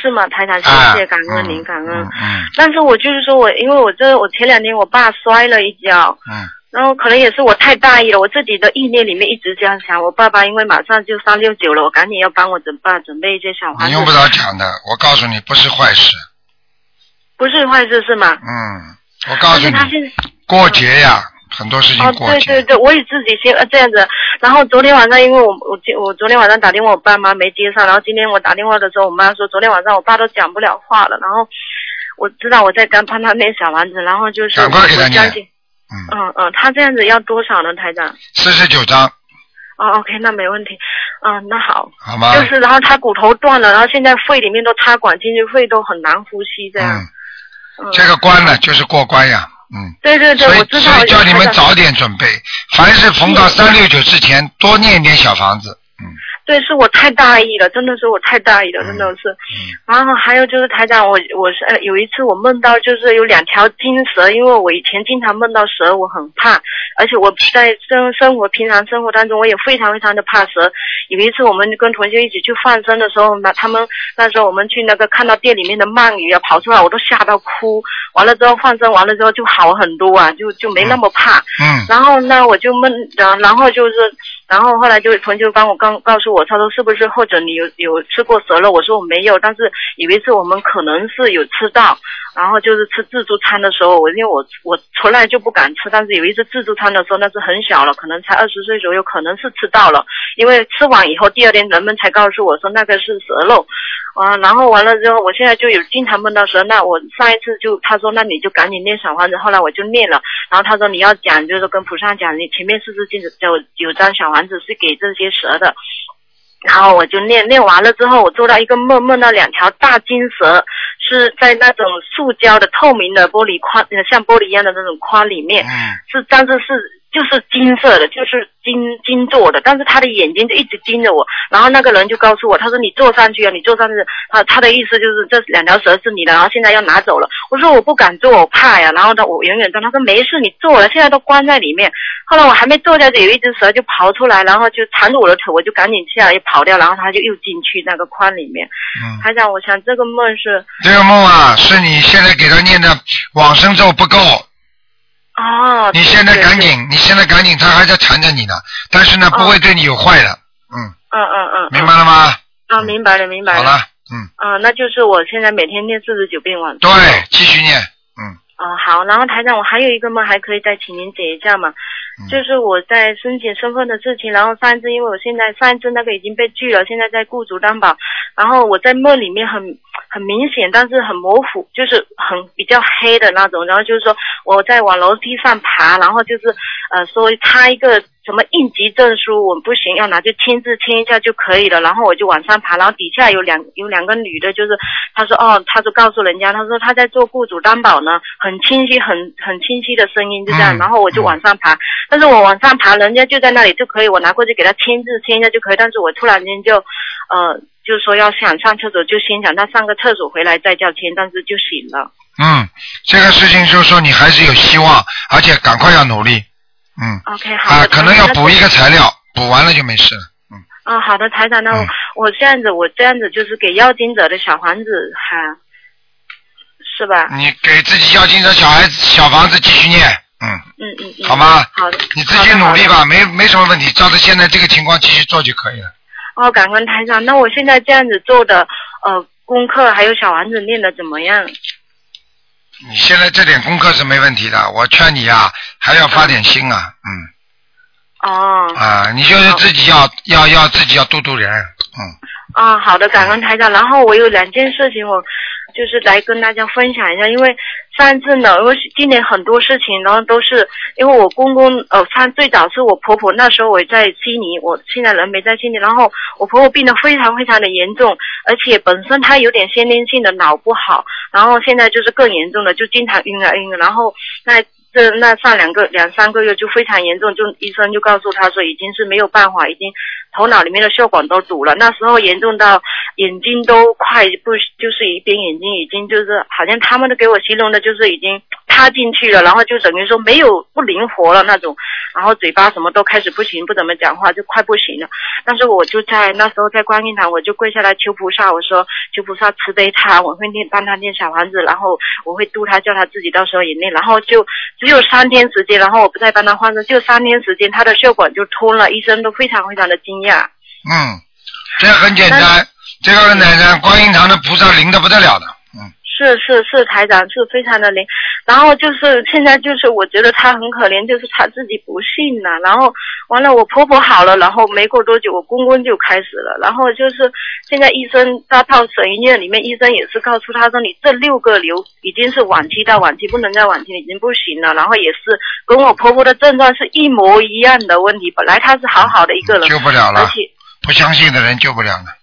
是吗？台长，谢啊谢，感恩您，感恩。嗯但是我就是说我，因为我这我前两天我爸摔了一跤，嗯然后可能也是我太大意了，我自己的意念里面一直这样想，我爸爸因为马上就三六九了，我赶紧要帮我准备准备一些小房子。你用不着讲的，我告诉你不是坏事，不是坏事是吗？嗯，我告诉你他现在过节呀，很多事情哦，过节，对对对，我也自己先呃这样子。然后昨天晚上，因为我我今我昨天晚上打电话，我爸妈没接上。然后今天我打电话的时候，我妈说昨天晚上我爸都讲不了话了。然后我知道我在刚帮他念小丸子，然后就是赶快给他念嗯嗯，他这样子要多少呢，台长？四十九张，哦，OK，那没问题。嗯，那好。好吗？就是然后他骨头断了，然后现在肺里面都插管进去，肺都很难呼吸这样。嗯这个关了就是过关呀，嗯。对对对，所以我知道。所以叫你们早点准备，凡是逢到三六九之前，多念一点小房子。对，是我太大意了，真的是我太大意了，真的是。然后还有就是台长，我我是呃有一次我梦到就是有两条金蛇，因为我以前经常梦到蛇，我很怕，而且我在生生活平常生活当中我也非常非常的怕蛇。有一次我们跟同学一起去放生的时候，那他们那时候我们去那个看到店里面的鳗鱼啊跑出来，我都吓到哭。完了之后放生完了之后就好很多啊，就就没那么怕。嗯然后呢，我就梦，然然后就是，然后后来就同学帮我告告诉我，他说是不是或者你有有吃过蛇肉？我说我没有，但是有一次我们可能是有吃到，然后就是吃自助餐的时候，我因为我我从来就不敢吃，但是有一次自助餐的时候那是很小了，可能才二十岁左右，可能是吃到了，因为吃完以后第二天人们才告诉我说那个是蛇肉，啊，然后完了之后，我现在就有经常梦到蛇，那我上一次就他说那你就赶紧念小房子，后来我就念了，然后他说你要讲就是跟菩萨讲，你前面四只镜子有有张小房子是给这些蛇的。然后我就念念完了之后，我做到一个梦，梦到两条大金蛇是在那种塑胶的透明的玻璃框，呃像玻璃一样的那种框里面，是但是是就是金色的，就是金金做的，但是他的眼睛就一直盯着我。然后那个人就告诉我，他说你坐上去啊，你坐上去。他他的意思就是这两条蛇是你的，然后现在要拿走了。我说我不敢坐，我怕呀。然后他我远远的，他说没事，你坐了，现在都关在里面。后来我还没坐下去，有一只蛇就跑出来，然后就缠着我的腿，我就赶紧下来又跑掉，然后他就又进去那个框里面。嗯，台长，我想这个梦是这个梦啊，是你现在给他念的往生咒不够。哦。你现在赶紧，你现在赶紧，他还在缠着你呢，但是呢，不会对你有坏的。嗯，嗯嗯嗯。明白了吗？啊，明白了，明白了。好了，嗯。啊，那就是我现在每天念四十九遍往。对，继续念。嗯。啊，好，然后台长，我还有一个梦，还可以再请您解一下吗？就是我在申请身份的事情，然后上一次因为我现在上一次那个已经被拒了，现在在雇主担保，然后我在梦里面很很明显，但是很模糊，就是很比较黑的那种，然后就是说我在往楼梯上爬，然后就是呃说他一个。什么应急证书我不行，要拿去签字签一下就可以了。然后我就往上爬，然后底下有两有两个女的，就是她说哦，她说告诉人家，她说她在做雇主担保呢，很清晰，很很清晰的声音就这样。然后我就往上爬，但是我往上爬，人家就在那里就可以，我拿过去给他签字签一下就可以。但是我突然间就呃，就是说要想上厕所，就先想他上个厕所回来再叫签，但是就醒了。嗯，这个事情就是说你还是有希望，而且赶快要努力。嗯，OK，好啊，可能要补一个材料，补完了就没事了。啊，好的，台长，那我我这样子，我这样子就是给要经者的小房子哈，是吧？你给自己要经者小孩子小房子继续念，嗯，嗯嗯嗯，好吗？好的，你自己努力吧，没没什么问题，照着现在这个情况继续做就可以了。哦，感恩台长，那我现在这样子做的呃功课还有小丸子念的怎么样？你现在这点功课是没问题的，我劝你呀，还要发点心啊，嗯。哦。啊，你就是自己要要要自己要度度人，嗯。啊，好的，感恩台长。然后我有两件事情，我就是来跟大家分享一下，因为上次呢，因为今年很多事情，然后都是因为我公公，呃，他最早是我婆婆，那时候我在悉尼，我现在人没在悉尼，然后我婆婆病得非常非常的严重，而且本身她有点先天性的脑不好，然后现在就是更严重的，就经常晕啊晕，然后那。这那上两个两三个月就非常严重，就医生就告诉他说已经是没有办法，已经头脑里面的血管都堵了。那时候严重到眼睛都快不就是一边眼睛已经就是好像他们都给我形容的就是已经插进去了，然后就等于说没有不灵活了那种，然后嘴巴什么都开始不行，不怎么讲话，就快不行了。但是我就在那时候在观音堂，我就跪下来求菩萨，我说求菩萨慈悲他，我会念帮他念小房子，然后我会度他，叫他自己到时候也念，然后就。只有三天时间，然后我不再帮他换针，就三天时间，他的血管就通了，医生都非常非常的惊讶。嗯，这很简单，这个奶奶观音堂的菩萨灵的不得了的。是是是，台长是非常的灵，然后就是现在就是我觉得他很可怜，就是他自己不信呐，然后完了我婆婆好了，然后没过多久我公公就开始了，然后就是现在医生他到省医院里面，医生也是告诉他说你这六个瘤已经是晚期到晚期，不能再晚期，已经不行了，然后也是跟我婆婆的症状是一模一样的问题，本来她是好好的一个人，救不了了，而且不相信的人救不了了。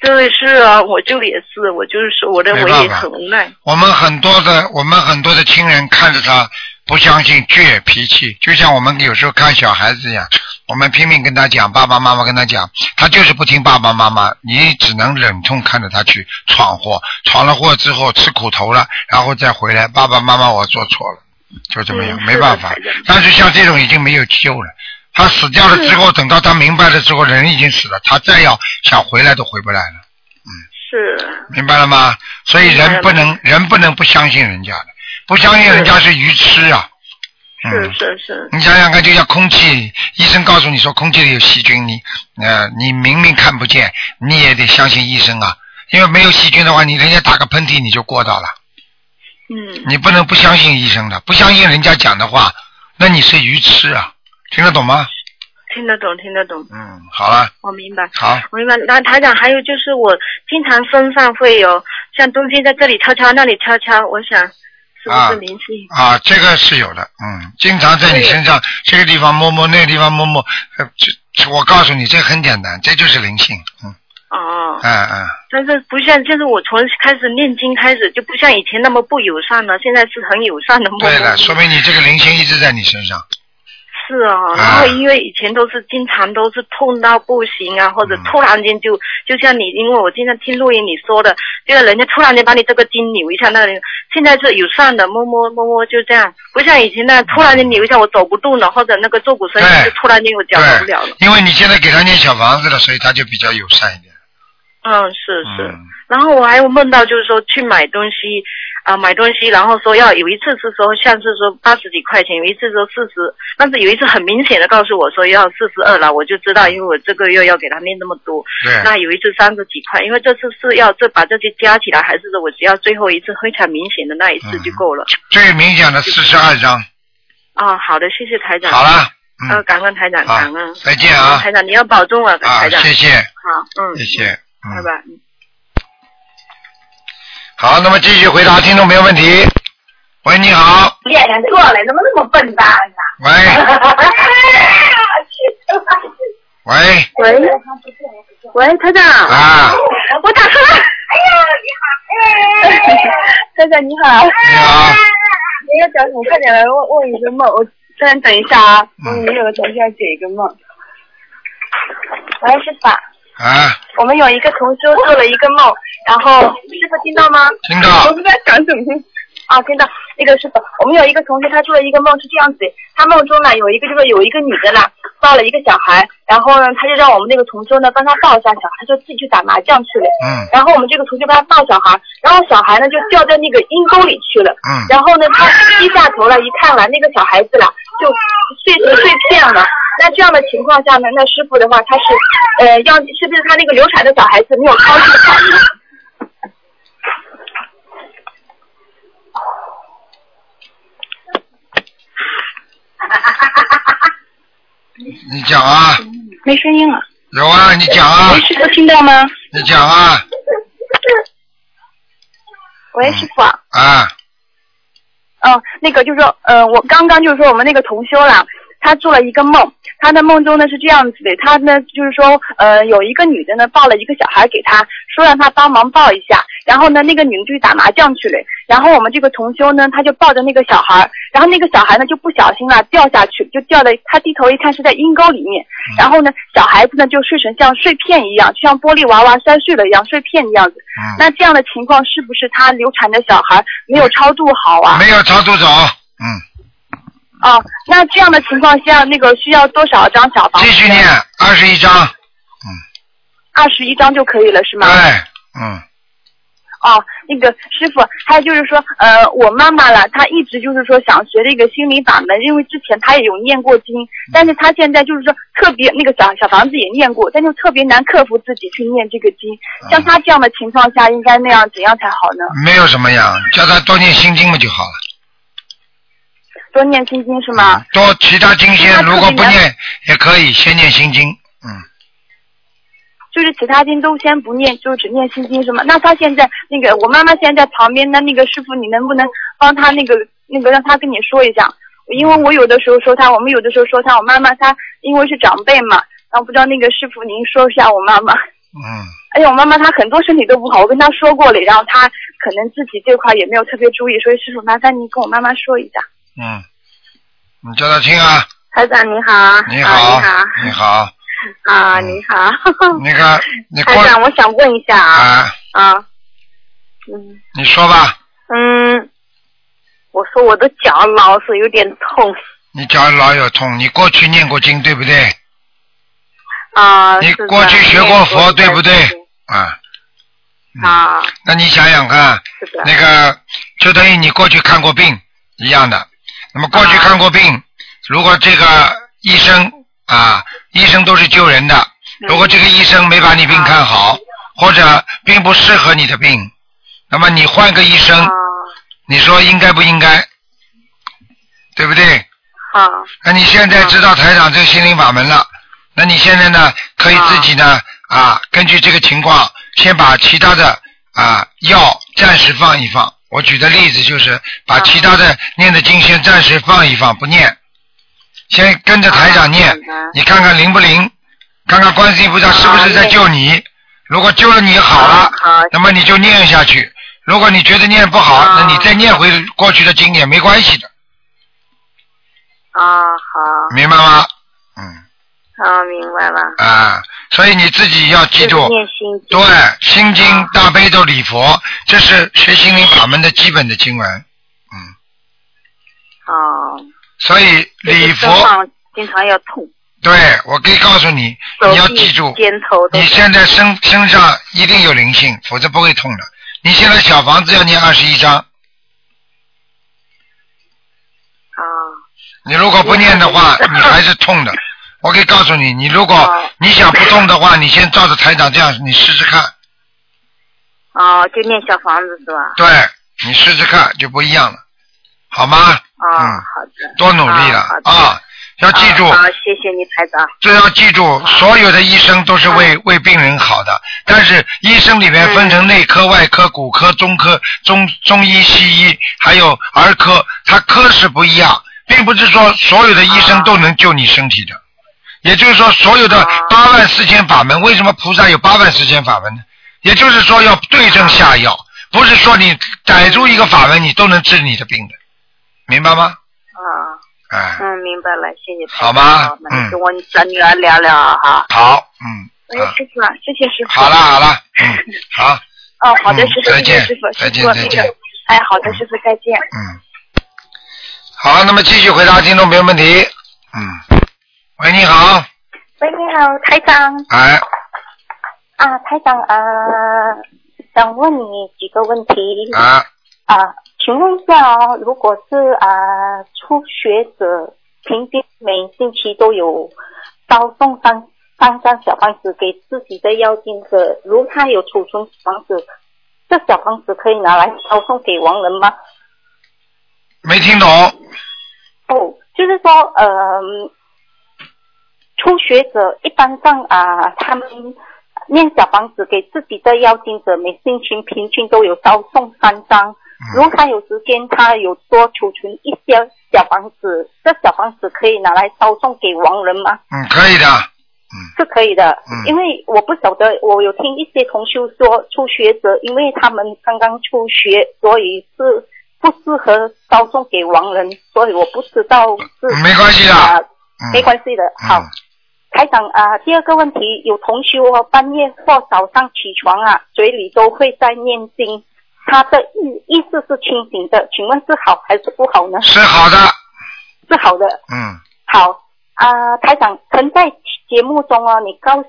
对，是啊，我就也是，我就是说，我的我也很无奈。我们很多的，我们很多的亲人看着他不相信，倔脾气，就像我们有时候看小孩子一样，我们拼命跟他讲，爸爸妈妈跟他讲，他就是不听爸爸妈妈，你只能忍痛看着他去闯祸，闯了祸之后吃苦头了，然后再回来，爸爸妈妈我做错了，就这么样，没办法。但是像这种已经没有救了。他死掉了之后，等到他明白了之后，人已经死了，他再要想回来都回不来了。嗯，是。明白了吗？所以人不能，人不能不相信人家的，不相信人家是愚痴啊。是是是。你想想看，就像空气，医生告诉你说空气里有细菌，你呃，你明明看不见，你也得相信医生啊，因为没有细菌的话，你人家打个喷嚏你就过到了。嗯你不能不相信医生的，不相信人家讲的话，那你是愚痴啊，听得懂吗？听得懂，听得懂。嗯，好了，我明白。好，我明白。那台长，还有就是我经常身上会有像东西在这里敲敲，那里敲敲，我想是不啊是灵性？啊，这个是有的，嗯，经常在你身上这个地方摸摸，那个地方摸摸，呃，这这我告诉你，这很简单，这就是灵性，嗯，哦。嗯嗯，但是不像，就是我从开始念经开始，就不像以前那么不友善了，现在是很友善的。对了，说明你这个灵性一直在你身上，是哦，然后因为以前都是经常都是痛到不行啊，或者突然间就就像你，因为我经常听录音你说的，就是人家突然间把你这个筋扭一下，那里现在是友善的，摸摸摸摸就这样，不像以前那突然间扭一下我走不动了，或者那个坐骨神经就突然间我脚走不了了。因为你现在给他念小房子了，所以他就比较友善一点。嗯，是是。然后我还有梦到，就是说去买东西啊、买东西，然后说要有一次是说像是说八十几块钱，有一次说四十，但是有一次很明显的告诉我说要四十二了，我就知道，因为我这个月要给他念那么多。对那有一次三十几块，因为这次是要这把这些加起来，还是说我只要最后一次非常明显的那一次就够了？最明显的四十二张，啊，好的，谢谢台长。好了，嗯呃，感恩台长，感恩。再见啊台长你要保重啊，啊台长。谢谢好，嗯，谢谢，拜拜。嗯好，那么继续回答听众朋友问题。喂，你好，练练错了，怎么那么笨蛋呢？喂，喂，喂，喂，台长。啊。我打错了。哎呀，你好。台长你好。你好。你要讲什么？快点来问问一个梦。我等等一下啊，我们有个同学要解一个梦。喂，师傅啊。啊，我们有一个同修做了一个梦，然后师傅听到吗？听到我不知道讲什么。啊，听到那个师傅，我们有一个同学，他做了一个梦是这样子的，他梦中呢有一个就是有一个女的呢抱了一个小孩，然后呢他就让我们那个同修呢帮他抱一下小孩，他就自己去打麻将去了。嗯然后我们这个同学帮他抱小孩，然后小孩呢就掉在那个阴沟里去了。嗯然后呢他低下头来一看完，那个小孩子了就碎成碎片了。那这样的情况下呢，那师傅的话他是呃要是不是他那个流产的小孩子没有超度好呢？你讲啊，没声音了。有啊，你讲啊喂，，师傅听到吗？你讲啊，喂，师傅啊。啊，嗯，那个就是说，呃，我刚刚就是说我们那个同修啦，他做了一个梦，他的梦中呢是这样子的，他呢就是说，呃，有一个女的呢抱了一个小孩给他，说让他帮忙抱一下，然后呢那个女的就去打麻将去了，然后我们这个同修呢他就抱着那个小孩，然后那个小孩呢就不小心了掉下去，就掉了，他低头一看是在阴沟里面，然后呢小孩子呢就睡成像碎片一样，就像玻璃娃娃摔碎了一样碎片一样子，那这样的情况是不是他流产的小孩没有超度好啊？没有超度走，哦，那这样的情况下，那个需要多少张小房子？继续念二十一张。嗯，二十一张就可以了，是吗？对，嗯，哦，那个师傅，还有就是说，呃，我妈妈了，她一直就是说想学这个心灵法门，因为之前她也有念过经，但是她现在就是说特别那个小小房子也念过，但就特别难克服自己去念这个经。像她这样的情况下，应该那样怎样才好呢？没有什么呀，叫她多念心经嘛就好了。多念心经是吗？多其他经先，如果不念也可以，先念心经。嗯就是其他经都先不念，就只念心经是吗？那他现在那个我妈妈现在在旁边，那那个师傅你能不能帮他那个那个让他跟你说一下？因为我有的时候说他，我们有的时候说他，我妈妈她因为是长辈嘛，然后不知道那个师傅您说一下我妈妈。嗯。哎呀，我妈妈她很多身体都不好，我跟她说过了，然后她可能自己这块也没有特别注意，所以师傅麻烦您跟我妈妈说一下。嗯，你叫他听啊。台长你好，你啊好，你你好，啊，你好，那个你过台长，我想问一下啊，啊，啊，嗯。你说吧，嗯，我说我的脚老是有点痛。你脚老有痛，你过去念过经对不对？啊，你过去学过佛对不对？啊，啊，那你想想看，那个就等于你过去看过病一样的。那么过去看过病，如果这个医生啊，医生都是救人的，如果这个医生没把你病看好，或者并不适合你的病，那么你换个医生，你说应该不应该？对不对？好。那你现在知道台长这个心灵法门了，那你现在呢，可以自己呢啊，根据这个情况，先把其他的啊药暂时放一放。我举的例子就是把其他的念的经先暂时放一放，不念，先跟着台长念，你看看灵不灵，看看观世音菩萨是不是在救你。如果救了你好了，那么你就念下去。如果你觉得念不好，那你再念回过去的经也没关系的，啊，好。明白吗？啊，明白了。啊，所以你自己要记住就是，念心经。对，心经、大悲咒、礼佛，这是学心灵法门的基本的经文。嗯。哦。所以礼佛，经常要痛，对我可以告诉你，你要记住，你现在身身上一定有灵性，否则不会痛的。你现在小房子要念二十一章。啊。你如果不念的话，你还是痛的。我可以告诉你，你如果你想不痛的话，你先照着台长这样，你试试看。哦，就念小房子是吧？对，你试试看就不一样了，好吗？啊，嗯好的。多努力了啊！要记住，好，谢谢你台长。这要记住，所有的医生都是为为病人好的，但是医生里面分成内科、外科、骨科、中科、中中医、西医，还有儿科，他科室不一样，并不是说所有的医生都能救你身体的。也就是说，所有的八万四千法门，为什么菩萨有八万四千法门呢？也就是说，要对症下药，不是说你逮住一个法门，你都能治你的病的，明白吗？啊。哎，嗯，明白了，谢谢。好吗嗯跟我小女儿聊聊啊哈。好，嗯，哎，师傅啊，谢谢师傅。好了好了，嗯，好，哦，好的，嗯师傅，再见谢谢师傅，再见再见，哎，好的，师傅再见。嗯好，那么继续回答听众朋友问题。嗯，喂，你好，喂，你好，台长。哎，啊，台长，呃，想问你几个问题。啊。啊，请问一下哦，如果是啊初学者，平均每星期都有烧送三三张小房子给自己的妖精者，如他有储存小房子，这小房子可以拿来烧送给亡人吗？没听懂，哦，就是说，呃，初学者一般上啊，他们念小房子给自己的妖精者，每星期平均都有烧送三张。如果他有时间，他有多储存一些小房子，这小房子可以拿来烧送给亡人吗？嗯，可以的，嗯。是可以的，嗯。因为我不晓得，我有听一些同修说，初学者因为他们刚刚初学，所以是不适合烧送给亡人，所以我不知道是没关系的。啊嗯。没关系的。好，台长啊，第二个问题，有同修哦，半夜或早上起床啊，嘴里都会在念经，他的意意识是清醒的，请问是好还是不好呢？是好的，是好的。嗯，好啊、台长，曾在节目中啊，你告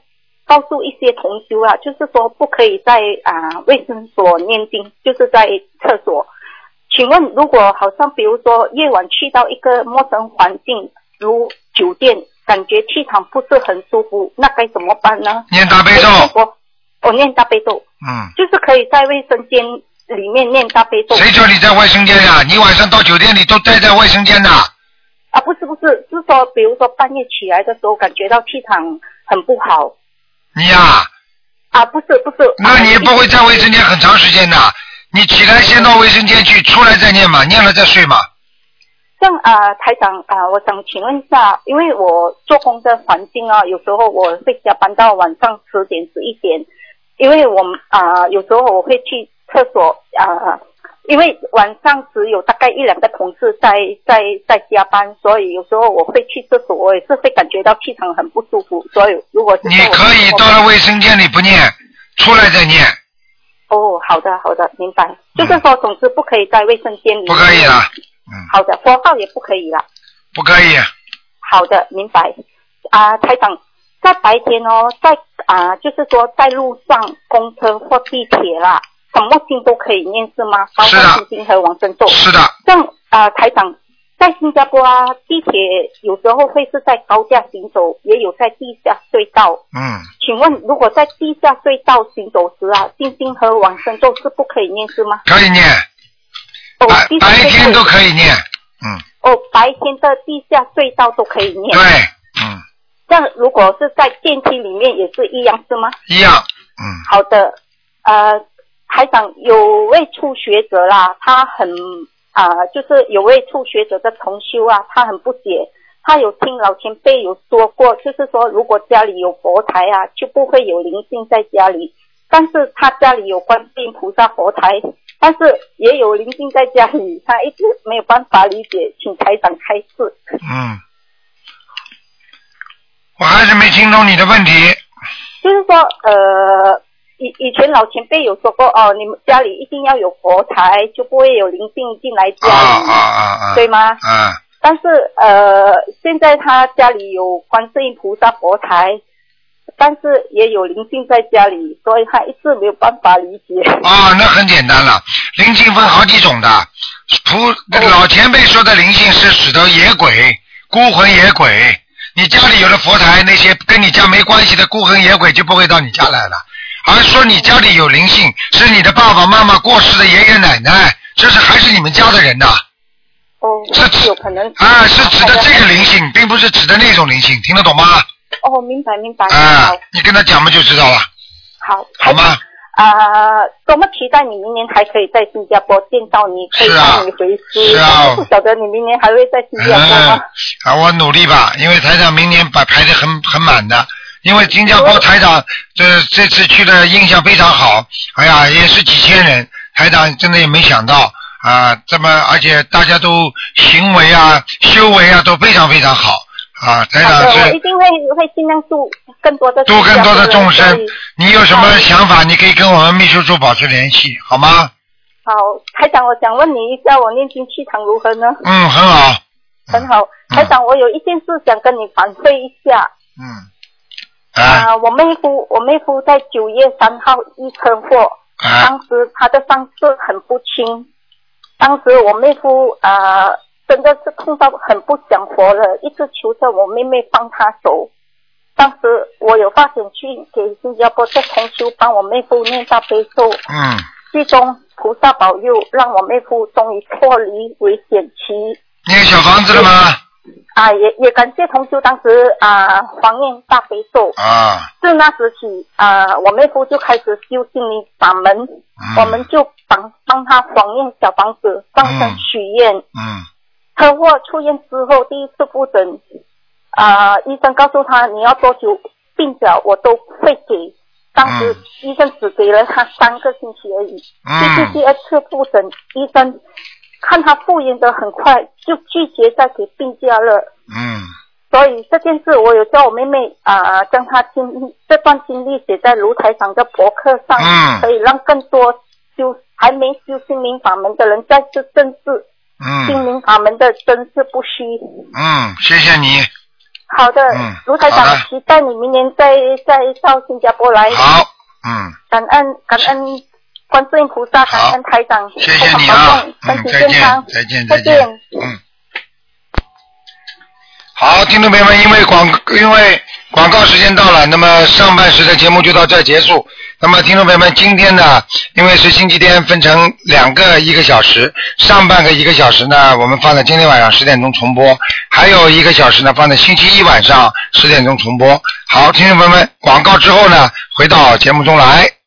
告诉一些同修啊，就是说不可以在啊、卫生所念经，就是在厕所。请问，如果好像比如说夜晚去到一个陌生环境，如酒店，感觉气场不是很舒服，那该怎么办呢？念大悲咒我我念大悲咒，嗯，就是可以在卫生间里面念大悲咒。谁叫你在卫生间呀？你晚上到酒店里都待在卫生间的，啊，不是不是，是说，比如说半夜起来的时候，感觉到气场很不好。你呀、啊，不是不是。那你也不会在卫生间很长时间的。你起来先到卫生间去，出来再念嘛，念了再睡嘛。这样啊、台长啊、我想请问一下，因为我做工的环境啊，有时候我会加班到晚上十点十一点，因为我们啊、有时候我会去厕所啊、因为晚上只有大概一两个同事在在在加班，所以有时候我会去厕所，我也是会感觉到气场很不舒服，所以如果你可以到了卫生间里不念，出来再念，哦，好的好的，明白，就是说，总之不可以在卫生间里。不可以的。好的，佛号也不可以了。不可以。好的，明白。啊、台长，在白天哦，在啊、就是说在路上，公车或地铁啦，什么经都可以念是吗？包括心经和往生咒。是的。像啊、台长，在新加坡啊，地铁有时候会是在高架行走，也有在地下隧道。嗯，请问，如果在地下隧道行走时啊，心经和往生咒是不可以念是吗？可以念。哦白白天都可以念，嗯哦，白天的地下隧道都可以念。对，这样如果是在电梯里面也是一样是吗？一样，嗯好的，呃，还想有位初学者啦，他很啊、就是有位初学者的同修啊，他很不解，他有听老前辈有说过，就是说如果家里有佛台啊，就不会有灵性在家里，但是他家里有观世音菩萨佛台，但是也有灵性在家里，他一直没有办法理解，请台长开示。嗯，我还是没听懂你的问题。就是说，呃，以以前老前辈有说过哦，你们家里一定要有佛台，就不会有灵性进来家里，啊啊啊！对吗？嗯，但是呃，现在他家里有观世音菩萨佛台，但是也有灵性在家里，所以他一直没有办法理解。啊，那很简单了，灵性分好几种的。菩老前辈说的灵性是指的野鬼、孤魂野鬼。你家里有了佛台，那些跟你家没关系的孤魂野鬼就不会到你家来了。而说你家里有灵性，是你的爸爸妈妈过世的爷爷奶奶，这是还是你们家的人呐。哦，是有可能啊，是指的这个灵性，并不是指的那种灵性，听得懂吗？哦，明白明白。啊，你跟他讲嘛就知道了，好，好吗？啊、多么期待你明年还可以在新加坡见到你，可以是啊带你回师。是啊不晓得你明年还会在新加坡吗？啊，我努力吧，因为台长明年把排的很很满的，因为新加坡台长这这次去的印象非常好，哎呀，也是几千人，台长真的也没想到啊，这么而且大家都行为啊、修为啊都非常非常好啊，台长是，我一定会会尽量度更多的度更多的众生，你有什么想法，你可以跟我们秘书处保持联系，好吗？好，台长，我想问你一下，我念经气场如何呢？嗯，很好，很好，台长，我有一件事想跟你反馈一下。嗯，啊、我妹夫，我妹夫在九月三号一车祸，啊。当时他的伤势很不轻，当时我妹夫啊、真的是痛到很不想活了，一直求着我妹妹帮他走。当时我有发简去给新加坡的同修帮我妹夫念大悲咒，嗯，最终菩萨保佑，让我妹夫终于脱离危险期。念小房子了吗？啊，也也感谢同修当时啊黄念大悲咒。啊，自那时起啊，我妹夫就开始修心灵法门，我们就帮帮他黄念小房子，上身许愿。嗯车祸出院之后，第一次复诊，啊，医生告诉他你要多久病假我都会给。当时医生只给了他三个星期而已。这是嗯第二次复诊，医生看他复原的很快，就拒绝再给病假了。嗯所以这件事，我有叫我妹妹啊、将她经历这段经历写在卢台长的博客上，嗯可以让更多修还没修心灵法门的人再次正视心嗯灵法门的真实不虚。嗯，谢谢你，好的，嗯卢台长，期待你明年再再到新加坡来。好，嗯，感恩感恩观世音菩萨，感恩台长，谢谢你啊，身嗯，体再见健康，，再见，再再见，嗯。好，听众朋友们，因为广因为广告时间到了，那么上半时的节目就到这结束。那么听众朋友们，今天呢，因为是星期天，分成两个一个小时，上半个一个小时呢，我们放在今天晚上十点钟重播，还有一个小时呢放在星期一晚上十点钟重播。好，听众朋友们，广告之后呢，回到节目中来。